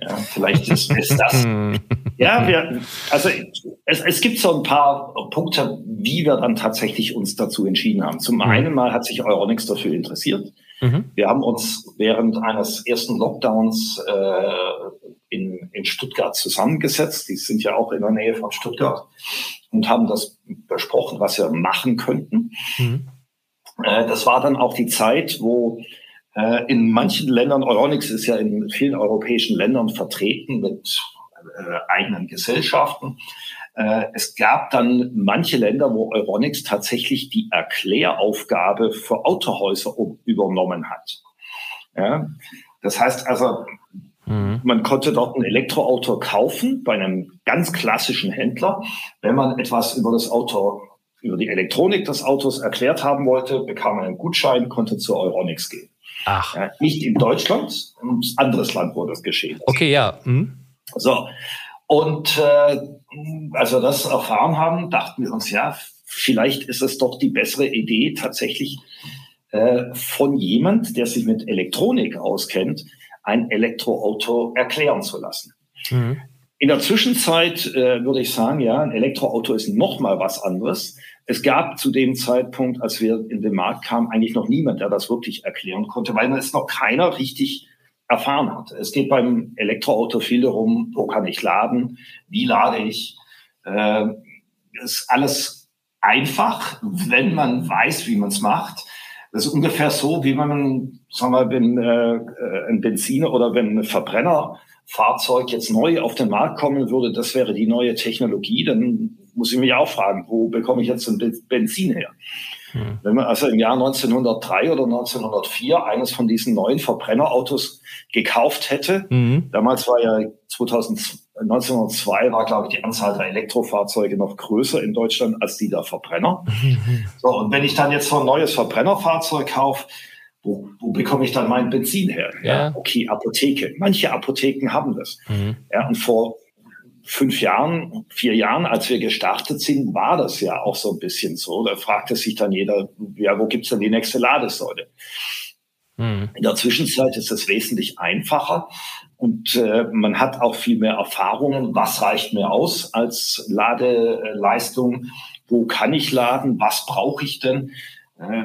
Ja, vielleicht ist, ist das. ja, wir, also es, es gibt so ein paar Punkte, wie wir dann tatsächlich uns dazu entschieden haben. Zum mhm. einen mal hat sich Euronics dafür interessiert. Mhm. Wir haben uns während eines ersten Lockdowns äh, in, in Stuttgart zusammengesetzt. Die sind ja auch in der Nähe von Stuttgart und haben das besprochen, was wir machen könnten. Mhm. Äh, das war dann auch die Zeit, wo äh, in manchen Ländern, Euronics ist ja in vielen europäischen Ländern vertreten mit äh, eigenen Gesellschaften. Äh, es gab dann manche Länder, wo Euronics tatsächlich die Erkläraufgabe für Autohäuser übernommen hat. Ja, das heißt also, mhm. man konnte dort ein Elektroauto kaufen bei einem ganz klassischen Händler. Wenn man etwas über das Auto, über die Elektronik des Autos erklärt haben wollte, bekam man einen Gutschein, konnte zu Euronics gehen. Ach. Ja, nicht in Deutschland, ein anderes Land, wo das geschehen ist. Okay, ja. Mhm. So. Und äh, als wir das erfahren haben, dachten wir uns, ja, vielleicht ist es doch die bessere Idee, tatsächlich äh, von jemand, der sich mit Elektronik auskennt, ein Elektroauto erklären zu lassen. Mhm. In der Zwischenzeit äh, würde ich sagen, ja, ein Elektroauto ist noch mal was anderes. Es gab zu dem Zeitpunkt, als wir in den Markt kamen, eigentlich noch niemand, der das wirklich erklären konnte, weil es noch keiner richtig erfahren hat. Es geht beim Elektroauto viel darum, wo kann ich laden, wie lade ich. Äh, ist alles einfach, wenn man weiß, wie man es macht. Das ist ungefähr so, wie man, sagen wir, wenn äh, ein Benziner oder wenn ein Verbrennerfahrzeug jetzt neu auf den Markt kommen würde, das wäre die neue Technologie, dann muss ich mich auch fragen, wo bekomme ich jetzt ein Benzin her? Hm. Wenn man also im Jahr 1903 oder 1904 eines von diesen neuen Verbrennerautos gekauft hätte, mhm. damals war ja 2000, 1902 war, glaube ich, die Anzahl der Elektrofahrzeuge noch größer in Deutschland als die der Verbrenner. Mhm. So, und wenn ich dann jetzt so ein neues Verbrennerfahrzeug kaufe, wo, wo bekomme ich dann mein Benzin her? Ja. ja. okay, Apotheke. Manche Apotheken haben das. Mhm. Ja, und vor fünf Jahren, vier Jahren, als wir gestartet sind, war das ja auch so ein bisschen so. Da fragte sich dann jeder, ja, wo gibt's denn die nächste Ladesäule? Mhm. In der Zwischenzeit ist es wesentlich einfacher und äh, man hat auch viel mehr Erfahrungen. Was reicht mir aus als Ladeleistung? Wo kann ich laden? Was brauche ich denn? Äh,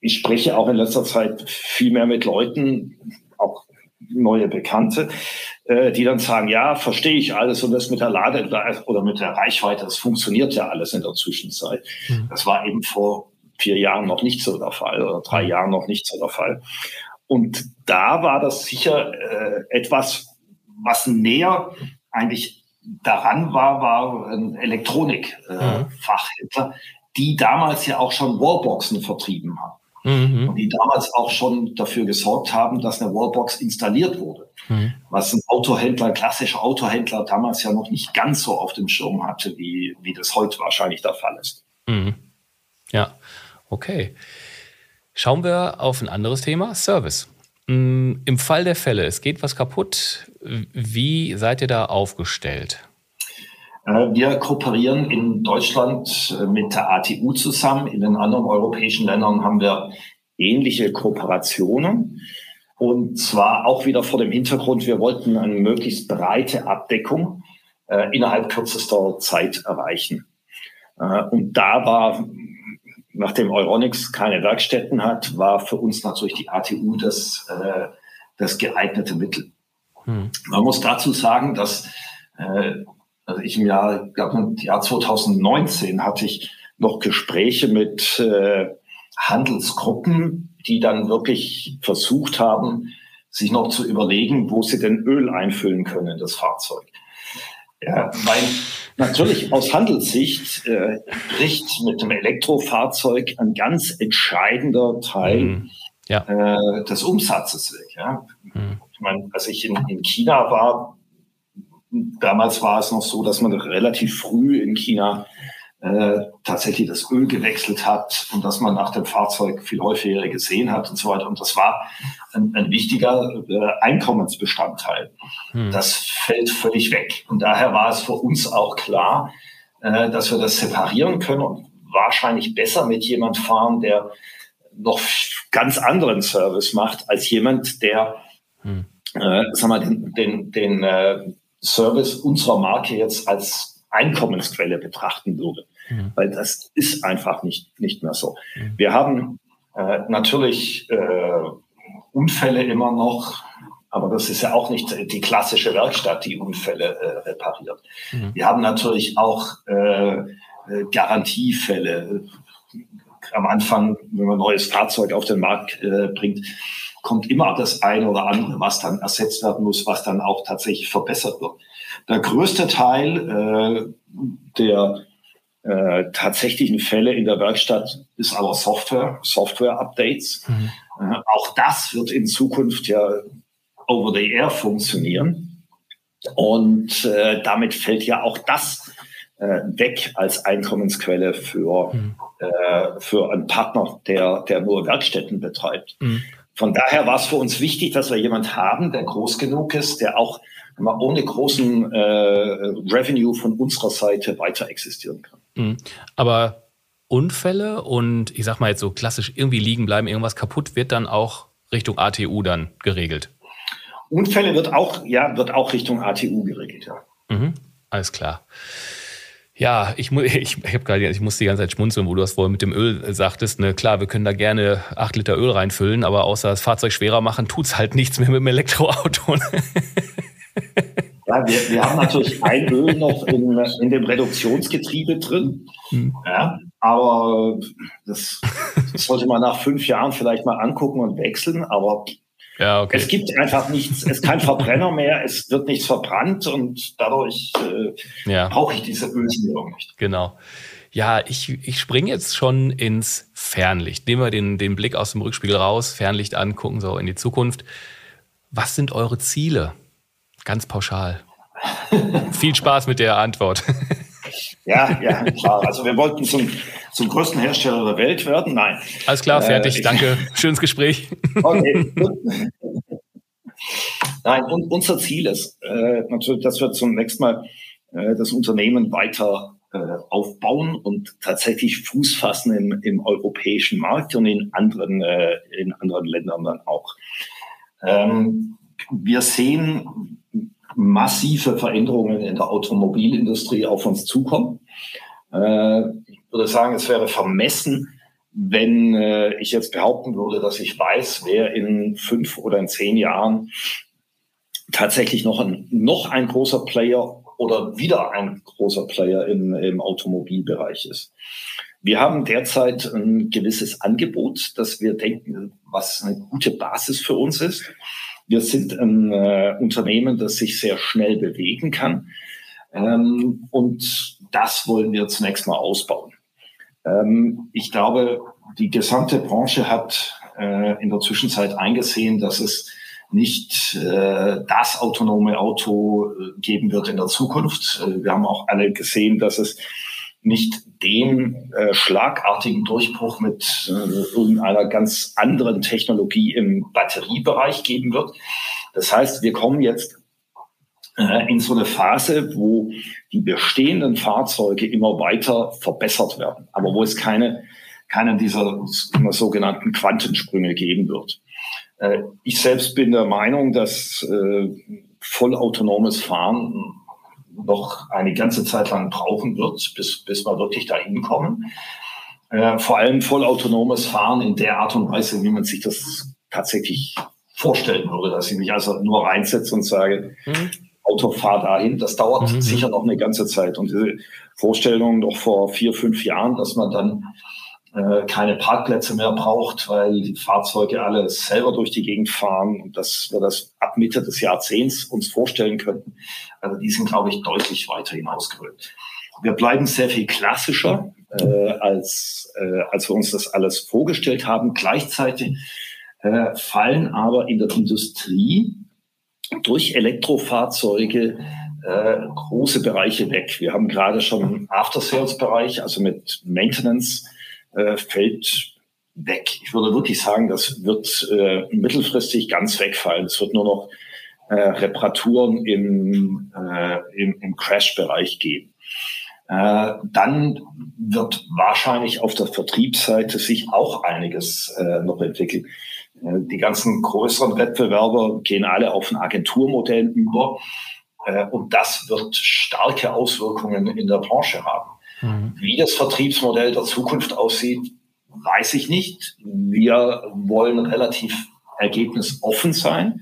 ich spreche auch in letzter Zeit viel mehr mit Leuten, auch neue Bekannte, äh, die dann sagen, ja, verstehe ich alles und das mit der Lade oder mit der Reichweite, das funktioniert ja alles in der Zwischenzeit. Mhm. Das war eben vor vier Jahren noch nicht so der Fall oder drei hm. Jahren noch nicht so der Fall. Und da war das sicher äh, etwas, was näher eigentlich daran war, war ein Elektronikfachhändler, äh, mhm. die damals ja auch schon Wallboxen vertrieben haben. Mhm. Und die damals auch schon dafür gesorgt haben, dass eine Wallbox installiert wurde. Mhm. Was ein Autohändler, ein klassischer Autohändler damals ja noch nicht ganz so auf dem Schirm hatte, wie, wie das heute wahrscheinlich der Fall ist. Mhm. Ja, okay. Schauen wir auf ein anderes Thema, Service. Mm, Im Fall der Fälle, es geht was kaputt, wie seid ihr da aufgestellt? Äh, wir kooperieren in Deutschland äh, mit der ATU zusammen. In den anderen europäischen Ländern haben wir ähnliche Kooperationen. Und zwar auch wieder vor dem Hintergrund, wir wollten eine möglichst breite Abdeckung äh, innerhalb kürzester Zeit erreichen. Äh, und da war, nachdem Euronics keine Werkstätten hat, war für uns natürlich die ATU das, äh, das geeignete Mittel. Hm. Man muss dazu sagen, dass äh, also ich im Jahr, im Jahr 2019 hatte ich noch Gespräche mit äh, Handelsgruppen, die dann wirklich versucht haben, sich noch zu überlegen, wo sie denn Öl einfüllen können in das Fahrzeug. Ja, weil natürlich aus Handelssicht äh, bricht mit dem Elektrofahrzeug ein ganz entscheidender Teil mhm. ja. äh, des Umsatzes weg. Ja? Mhm. Ich meine, als ich in, in China war, damals war es noch so, dass man relativ früh in China äh, tatsächlich das Öl gewechselt hat und dass man nach dem Fahrzeug viel häufiger gesehen hat und so weiter. Und das war ein, ein wichtiger äh, Einkommensbestandteil. Hm. Das fällt völlig weg. Und daher war es für uns auch klar, äh, dass wir das separieren können und wahrscheinlich besser mit jemand fahren, der noch ganz anderen Service macht, als jemand, der hm. äh, sag mal, den, den, den äh, Service unserer Marke jetzt als Einkommensquelle betrachten würde. Mhm. Weil das ist einfach nicht, nicht mehr so. Mhm. Wir haben äh, natürlich äh, Unfälle immer noch, aber das ist ja auch nicht die klassische Werkstatt, die Unfälle äh, repariert. Mhm. Wir haben natürlich auch äh, äh Garantiefälle. Am Anfang, wenn man ein neues Fahrzeug auf den Markt äh, bringt, kommt immer das eine oder andere, was dann ersetzt werden muss, was dann auch tatsächlich verbessert wird. Der größte Teil äh, der äh, tatsächlichen Fälle in der Werkstatt ist aber Software, Software-Updates. Mhm. Äh, auch das wird in Zukunft ja over the air funktionieren. Und äh, damit fällt ja auch das weg als Einkommensquelle für, mhm. äh, für einen Partner, der, der nur Werkstätten betreibt. Mhm. Von daher war es für uns wichtig, dass wir jemand haben, der groß genug ist, der auch ohne großen äh, Revenue von unserer Seite weiter existieren kann. Mhm. Aber Unfälle und ich sag mal jetzt so klassisch irgendwie liegen bleiben, irgendwas kaputt, wird dann auch Richtung ATU dann geregelt. Unfälle wird auch, ja, wird auch Richtung ATU geregelt, ja. Mhm. Alles klar. Ja, ich, ich, ich, hab grade, ich muss die ganze Zeit schmunzeln, wo du das vorhin mit dem Öl sagtest. Ne, klar, wir können da gerne acht Liter Öl reinfüllen, aber außer das Fahrzeug schwerer machen, tut's halt nichts mehr mit dem Elektroauto. Ne? Ja, wir, wir haben natürlich ein Öl noch in, in dem Reduktionsgetriebe drin. Hm. Ja, aber das, das, sollte man nach fünf Jahren vielleicht mal angucken und wechseln. Aber ja, okay. es gibt einfach nichts, es ist kein Verbrenner mehr, es wird nichts verbrannt und dadurch äh, ja. brauche ich diese Ölsicherung nicht. Genau. Ja, ich, ich springe jetzt schon ins Fernlicht. Nehmen wir den, den Blick aus dem Rückspiegel raus, Fernlicht angucken, so in die Zukunft. Was sind eure Ziele? Ganz pauschal. Viel Spaß mit der Antwort. ja, ja, klar. Also wir wollten zum, zum größten Hersteller der Welt werden. Nein. Alles klar, fertig. Äh, Danke. Schönes Gespräch. okay. Nein, und unser Ziel ist äh, natürlich, dass wir zunächst mal äh, das Unternehmen weiter äh, aufbauen und tatsächlich Fuß fassen im, im europäischen Markt und in anderen, äh, in anderen Ländern dann auch. Ähm, wir sehen massive Veränderungen in der Automobilindustrie auf uns zukommen. Äh, ich würde sagen, es wäre vermessen, wenn äh, ich jetzt behaupten würde, dass ich weiß, wer in fünf oder in zehn Jahren tatsächlich noch ein, noch ein großer Player oder wieder ein großer Player im, im Automobilbereich ist. Wir haben derzeit ein gewisses Angebot, das wir denken, was eine gute Basis für uns ist. Wir sind ein äh, Unternehmen, das sich sehr schnell bewegen kann. Ähm, und das wollen wir zunächst mal ausbauen. Ähm, ich glaube, die gesamte Branche hat äh, in der Zwischenzeit eingesehen, dass es nicht äh, das autonome Auto äh, geben wird in der Zukunft. Äh, wir haben auch alle gesehen, dass es nicht den äh, schlagartigen Durchbruch mit äh, irgendeiner ganz anderen Technologie im Batteriebereich geben wird. Das heißt, wir kommen jetzt äh, in so eine Phase, wo die bestehenden Fahrzeuge immer weiter verbessert werden, aber wo es keine, keine dieser sogenannten Quantensprünge geben wird. Äh, ich selbst bin der Meinung, dass äh, vollautonomes Fahren noch eine ganze Zeit lang brauchen wird, bis, bis wir wirklich dahin kommen. Äh, vor allem vollautonomes Fahren in der Art und Weise, wie man sich das tatsächlich vorstellen würde, dass ich mich also nur reinsetze und sage, mhm. Auto fahr dahin. Das dauert mhm. sicher noch eine ganze Zeit. Und diese Vorstellung noch vor vier, fünf Jahren, dass man dann äh, keine Parkplätze mehr braucht, weil die Fahrzeuge alle selber durch die Gegend fahren und dass wir das ab Mitte des Jahrzehnts uns vorstellen könnten. Also die sind, glaube ich, deutlich weiter hinausgerückt. Wir bleiben sehr viel klassischer, äh, als, äh, als wir uns das alles vorgestellt haben. Gleichzeitig äh, fallen aber in der Industrie durch Elektrofahrzeuge äh, große Bereiche weg. Wir haben gerade schon im After-Sales-Bereich, also mit Maintenance, äh, fällt weg. Ich würde wirklich sagen, das wird äh, mittelfristig ganz wegfallen. Es wird nur noch äh, Reparaturen im, äh, im, im Crash-Bereich geben. Äh, dann wird wahrscheinlich auf der Vertriebsseite sich auch einiges äh, noch entwickeln. Äh, die ganzen größeren Wettbewerber gehen alle auf ein Agenturmodell über. Äh, und das wird starke Auswirkungen in der Branche haben. Mhm. Wie das Vertriebsmodell der Zukunft aussieht, weiß ich nicht. Wir wollen relativ ergebnisoffen sein.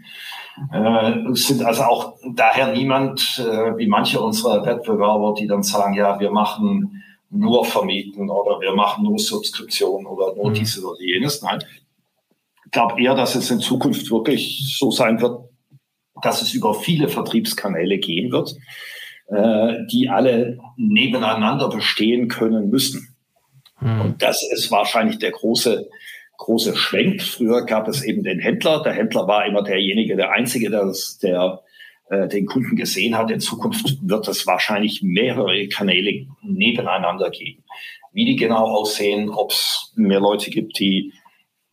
Äh, sind also auch daher niemand äh, wie manche unserer Wettbewerber, die dann sagen, ja, wir machen nur Vermieten oder wir machen nur Subskription oder nur mhm. dieses oder jenes. Nein, glaube eher, dass es in Zukunft wirklich so sein wird, dass es über viele Vertriebskanäle gehen wird, äh, die alle nebeneinander bestehen können müssen. Mhm. Und das ist wahrscheinlich der große, große Schwenk. Früher gab es eben den Händler. Der Händler war immer derjenige, der Einzige, der, das, der äh, den Kunden gesehen hat. In Zukunft wird es wahrscheinlich mehrere Kanäle nebeneinander geben. Wie die genau aussehen, ob es mehr Leute gibt, die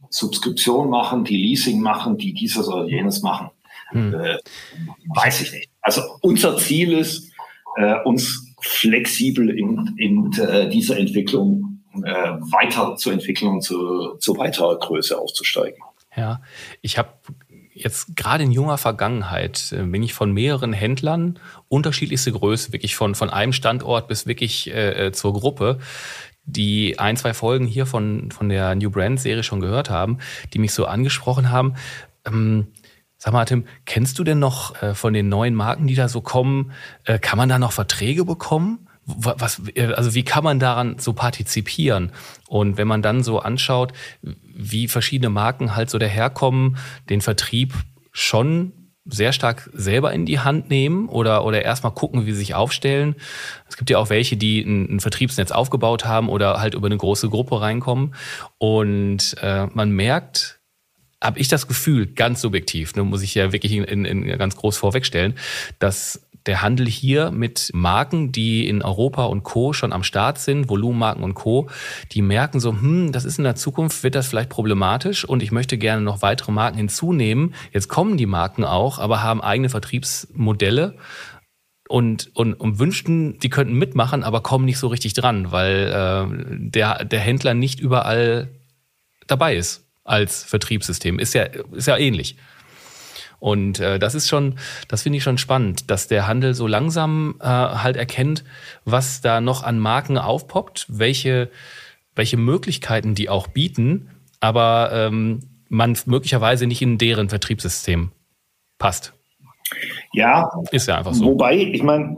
Subskription machen, die Leasing machen, die dieses oder jenes machen. Hm. Äh, weiß ich nicht. Also unser Ziel ist, äh, uns flexibel in, in äh, dieser Entwicklung äh, weiterzuentwickeln und zu, zu weiterer Größe aufzusteigen. Ja, ich habe jetzt gerade in junger Vergangenheit äh, bin ich von mehreren Händlern unterschiedlichste Größe, wirklich von, von einem Standort bis wirklich äh, zur Gruppe, die ein, zwei Folgen hier von, von der New Brand Serie schon gehört haben, die mich so angesprochen haben. Ähm, sag mal, Tim, kennst du denn noch äh, von den neuen Marken, die da so kommen, äh, kann man da noch Verträge bekommen? Was, äh, also wie kann man daran so partizipieren? Und wenn man dann so anschaut, wie verschiedene Marken halt so daherkommen, den Vertrieb schon sehr stark selber in die Hand nehmen oder, oder erstmal gucken, wie sie sich aufstellen. Es gibt ja auch welche, die ein, ein Vertriebsnetz aufgebaut haben oder halt über eine große Gruppe reinkommen. Und äh, man merkt, habe ich das Gefühl, ganz subjektiv, ne, muss ich ja wirklich in, in, ganz groß vorwegstellen, dass der Handel hier mit Marken, die in Europa und Co. schon am Start sind, Volumenmarken und Co., die merken so, hm, das ist in der Zukunft, wird das vielleicht problematisch und ich möchte gerne noch weitere Marken hinzunehmen. Jetzt kommen die Marken auch, aber haben eigene Vertriebsmodelle und, und, und wünschten, die könnten mitmachen, aber kommen nicht so richtig dran, weil äh, der, der Händler nicht überall dabei ist als Vertriebssystem. Ist ja, ist ja ähnlich. Und äh, das ist schon, das finde ich schon spannend, dass der Handel so langsam äh, halt erkennt, was da noch an Marken aufpoppt, welche welche Möglichkeiten die auch bieten, aber ähm, man möglicherweise nicht in deren Vertriebssystem passt. Ja, ist ja einfach so. Wobei, ich meine,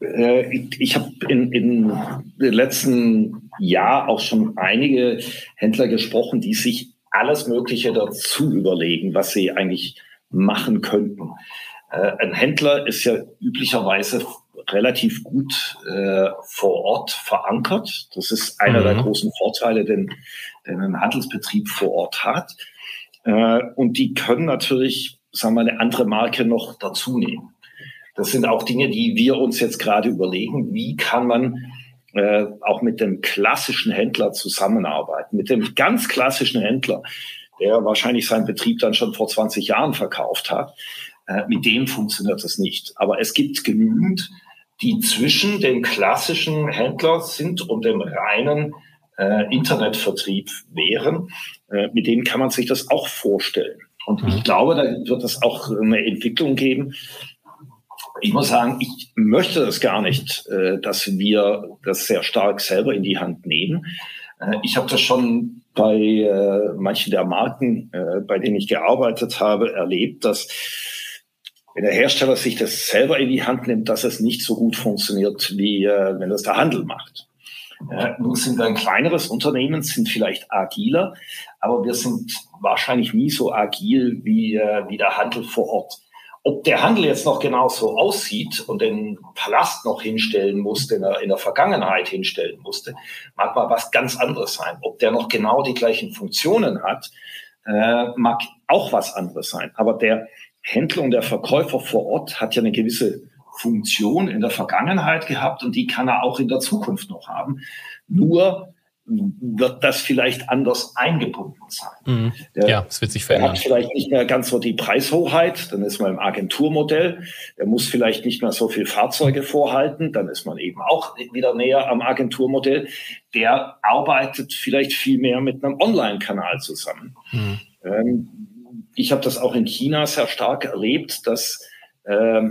äh, ich, ich habe in, in den letzten Jahr auch schon einige Händler gesprochen, die sich alles Mögliche dazu überlegen, was sie eigentlich machen könnten. Äh, ein Händler ist ja üblicherweise relativ gut äh, vor Ort verankert. Das ist einer mhm. der großen Vorteile, den, den ein Handelsbetrieb vor Ort hat. Äh, und die können natürlich, sagen wir, eine andere Marke noch dazu nehmen. Das sind auch Dinge, die wir uns jetzt gerade überlegen. Wie kann man äh, auch mit dem klassischen Händler zusammenarbeiten, mit dem ganz klassischen Händler, der wahrscheinlich seinen Betrieb dann schon vor 20 Jahren verkauft hat. Äh, mit dem funktioniert das nicht. Aber es gibt genügend, die zwischen dem klassischen Händler sind und dem reinen äh, Internetvertrieb wären. Äh, mit denen kann man sich das auch vorstellen. Und ich mhm. glaube, da wird es auch eine Entwicklung geben. Ich muss sagen, ich möchte das gar nicht, äh, dass wir das sehr stark selber in die Hand nehmen. Äh, ich habe das schon bei äh, manchen der Marken, bei denen ich gearbeitet habe, erlebt, dass wenn der Hersteller sich das selber in die Hand nimmt, dass es nicht so gut funktioniert, wie wenn das der Handel macht. Nun sind wir ein kleineres Unternehmen, sind vielleicht agiler, aber wir sind wahrscheinlich nie so agil wie, wie der Handel vor Ort. Ob der Handel jetzt noch genauso aussieht und den Palast noch hinstellen musste, in der, in der Vergangenheit hinstellen musste, mag mal was ganz anderes sein. Ob der noch genau die gleichen Funktionen hat, äh, mag auch was anderes sein. Aber der, Händler und der Verkäufer vor Ort hat ja eine gewisse Funktion in der Vergangenheit gehabt und die kann er auch in der Zukunft noch haben. Nur wird das vielleicht anders eingebunden sein. Mhm. Der, ja, es wird sich verändern. Er hat vielleicht nicht mehr ganz so die Preishoheit, dann ist man im Agenturmodell. Er muss vielleicht nicht mehr so viel Fahrzeuge vorhalten, dann ist man eben auch wieder näher am Agenturmodell. Der arbeitet vielleicht viel mehr mit einem Online-Kanal zusammen. Mhm. Ähm, ich habe das auch in China sehr stark erlebt, dass, äh,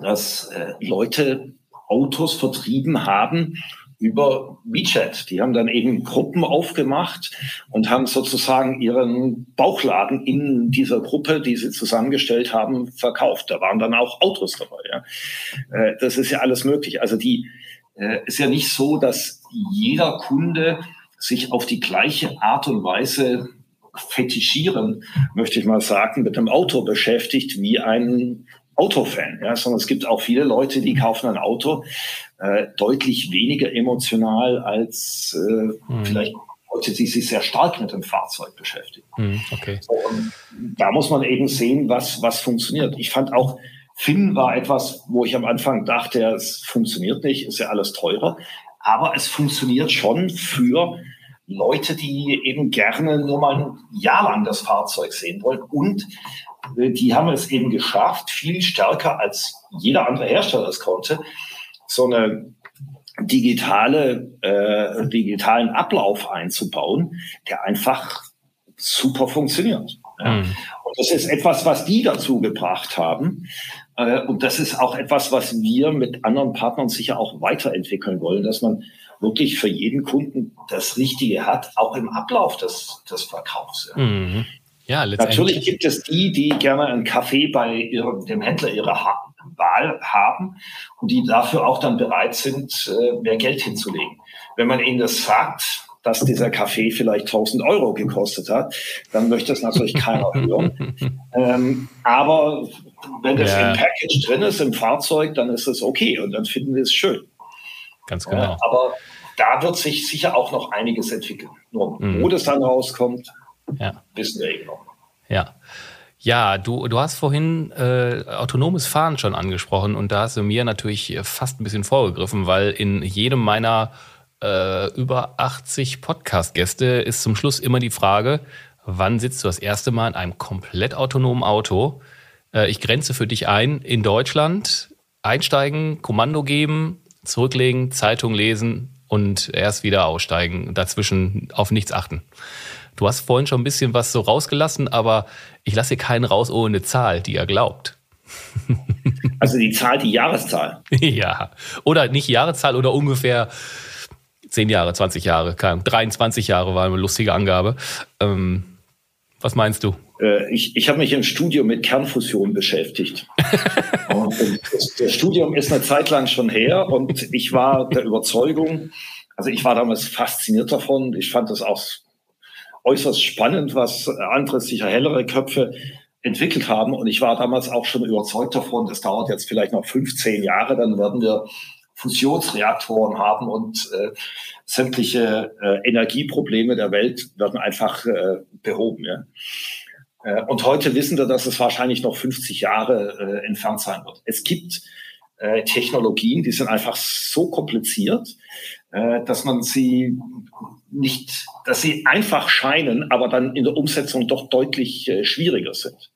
dass äh, Leute Autos vertrieben haben über WeChat. Die haben dann eben Gruppen aufgemacht und haben sozusagen ihren Bauchladen in dieser Gruppe, die sie zusammengestellt haben, verkauft. Da waren dann auch Autos dabei. Ja. Äh, das ist ja alles möglich. Also die äh, ist ja nicht so, dass jeder Kunde sich auf die gleiche Art und Weise fetischieren, möchte ich mal sagen, mit einem Auto beschäftigt wie ein Autofan, ja, sondern es gibt auch viele Leute, die kaufen ein Auto äh, deutlich weniger emotional als äh, mhm. vielleicht Leute, die sich sehr stark mit dem Fahrzeug beschäftigen. Mhm, okay. So, da muss man eben sehen, was, was funktioniert. Ich fand auch, Finn war etwas, wo ich am Anfang dachte, es funktioniert nicht, ist ja alles teurer. Aber es funktioniert schon für Leute, die eben gerne nur mal ein Jahr lang das Fahrzeug sehen wollen. Und die haben es eben geschafft, viel stärker als jeder andere Hersteller es konnte, so eine digitale, äh, digitalen Ablauf einzubauen, der einfach super funktioniert. Ja. Mhm. Und das ist etwas, was die dazu gebracht haben. Äh, und das ist auch etwas, was wir mit anderen Partnern sicher auch weiterentwickeln wollen, dass man wirklich für jeden Kunden das Richtige hat, auch im Ablauf des, des Verkaufs. Mhm. Ja, Natürlich gibt es die, die gerne einen Kaffee bei ihrem, dem Händler ihrer ha Wahl haben und die dafür auch dann bereit sind, äh, mehr Geld hinzulegen. Wenn man ihnen das sagt, dass dieser Kaffee vielleicht 1000 Euro gekostet hat, dann möchte das natürlich keiner hören. ähm, aber wenn das ja. im Package drin ist, im Fahrzeug, dann ist es okay und dann finden wir es schön. Ganz genau. Ja, aber da wird sich sicher auch noch einiges entwickeln. Nur mhm. wo das dann rauskommt, ja. wissen wir eben noch. Ja. Ja, du, du hast vorhin äh, autonomes Fahren schon angesprochen und da hast du mir natürlich fast ein bisschen vorgegriffen, weil in jedem meiner äh, über 80 Podcast-Gäste ist zum Schluss immer die Frage, wann sitzt du das erste Mal in einem komplett autonomen Auto? Äh, ich grenze für dich ein, in Deutschland einsteigen, Kommando geben, zurücklegen, Zeitung lesen, und erst wieder aussteigen, dazwischen auf nichts achten. Du hast vorhin schon ein bisschen was so rausgelassen, aber ich lasse hier keinen raus ohne Zahl, die er glaubt. Also die Zahl, die Jahreszahl. ja. Oder nicht Jahreszahl oder ungefähr 10 Jahre, 20 Jahre, 23 Jahre war eine lustige Angabe. Ähm, was meinst du? Äh, ich, ich habe mich im Studium mit Kernfusion beschäftigt. das, das Studium ist eine Zeit lang schon her und ich war der Überzeugung, also ich war damals fasziniert davon. Ich fand das auch äußerst spannend, was andere, sicher hellere Köpfe entwickelt haben. Und ich war damals auch schon überzeugt davon, das dauert jetzt vielleicht noch 15 Jahre, dann werden wir Fusionsreaktoren haben und äh, sämtliche äh, Energieprobleme der Welt werden einfach äh, behoben. Ja? Äh, und heute wissen wir, dass es wahrscheinlich noch 50 Jahre äh, entfernt sein wird. Es gibt äh, Technologien, die sind einfach so kompliziert, dass man sie nicht, dass sie einfach scheinen, aber dann in der Umsetzung doch deutlich äh, schwieriger sind.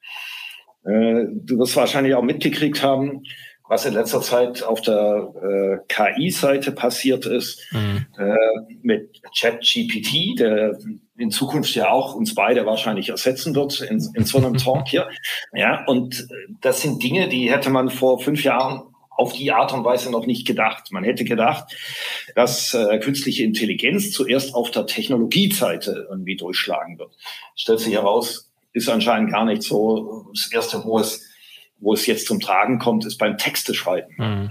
Äh, du wirst wahrscheinlich auch mitgekriegt haben, was in letzter Zeit auf der äh, KI-Seite passiert ist mhm. äh, mit ChatGPT, der in Zukunft ja auch uns beide wahrscheinlich ersetzen wird in, in so einem Talk hier. Ja, und äh, das sind Dinge, die hätte man vor fünf Jahren auf die Art und Weise noch nicht gedacht. Man hätte gedacht, dass äh, künstliche Intelligenz zuerst auf der Technologieseite irgendwie durchschlagen wird. Stellt sich heraus, ist anscheinend gar nicht so. Das erste, wo es wo es jetzt zum Tragen kommt, ist beim Texte schreiben. Mhm.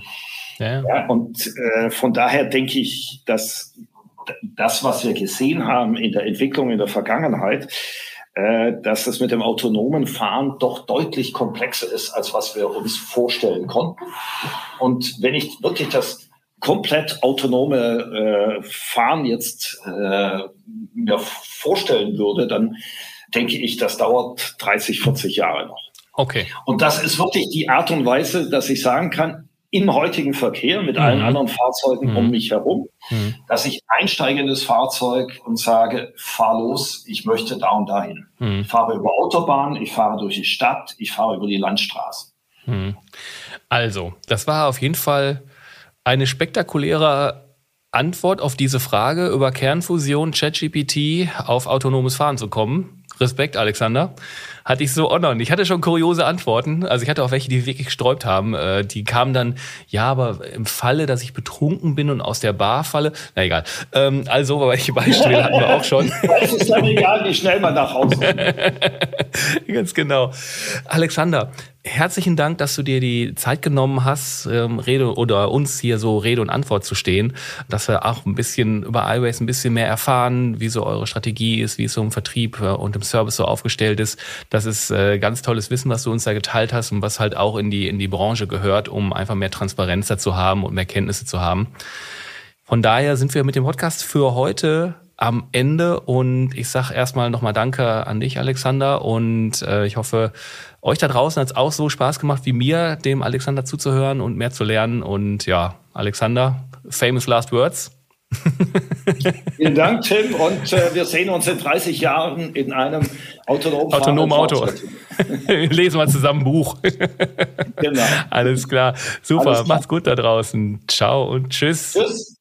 Ja. ja. und äh, von daher denke ich, dass das, was wir gesehen haben in der Entwicklung in der Vergangenheit, dass das mit dem autonomen Fahren doch deutlich komplexer ist, als was wir uns vorstellen konnten. Und wenn ich wirklich das komplett autonome äh, Fahren jetzt äh, mir vorstellen würde, dann denke ich, das dauert 30, 40 Jahre noch. Okay. Und das ist wirklich die Art und Weise, dass ich sagen kann, im heutigen Verkehr mit mhm. allen anderen Fahrzeugen mhm. um mich herum, mhm. dass ich einsteige in das Fahrzeug und sage, fahr los, ich möchte da und dahin. Mhm. Ich fahre über Autobahn, ich fahre durch die Stadt, ich fahre über die Landstraße. Mhm. Also, das war auf jeden Fall eine spektakuläre Antwort auf diese Frage über Kernfusion, ChatGPT auf autonomes Fahren zu kommen. Respekt, Alexander hatte ich so auch noch nicht. Ich hatte schon kuriose Antworten. Also ich hatte auch welche, die wirklich gesträubt haben. Äh, die kamen dann, ja, aber im Falle, dass ich betrunken bin und aus der Bar falle. Na egal. Ähm, also, welche Beispiele hatten wir auch schon. Es ist dann egal, wie schnell man nach Hause kommt. Ganz genau. Alexander, herzlichen Dank, dass du dir die Zeit genommen hast, ähm, Rede oder uns hier so Rede und Antwort zu stehen, dass wir auch ein bisschen über iWays ein bisschen mehr erfahren, wie so eure Strategie ist, wie es so im Vertrieb äh, und im Service so aufgestellt ist. Das ist äh, ganz tolles Wissen, was du uns da geteilt hast und was halt auch in die in die Branche gehört, um einfach mehr Transparenz dazu haben und mehr Kenntnisse zu haben. Von daher sind wir mit dem Podcast für heute am Ende und ich sage erstmal nochmal Danke an dich, Alexander, und äh, ich hoffe, euch da draußen hat es auch so Spaß gemacht wie mir, dem Alexander zuzuhören und mehr zu lernen. Und ja, Alexander, famous last words. Vielen Dank, Tim. Und äh, wir sehen uns in 30 Jahren in einem autonomen, autonomen Auto. Lesen wir zusammen ein Buch. genau. Alles klar. Super. Alles klar. Macht's gut da draußen. Ciao und tschüss. Tschüss.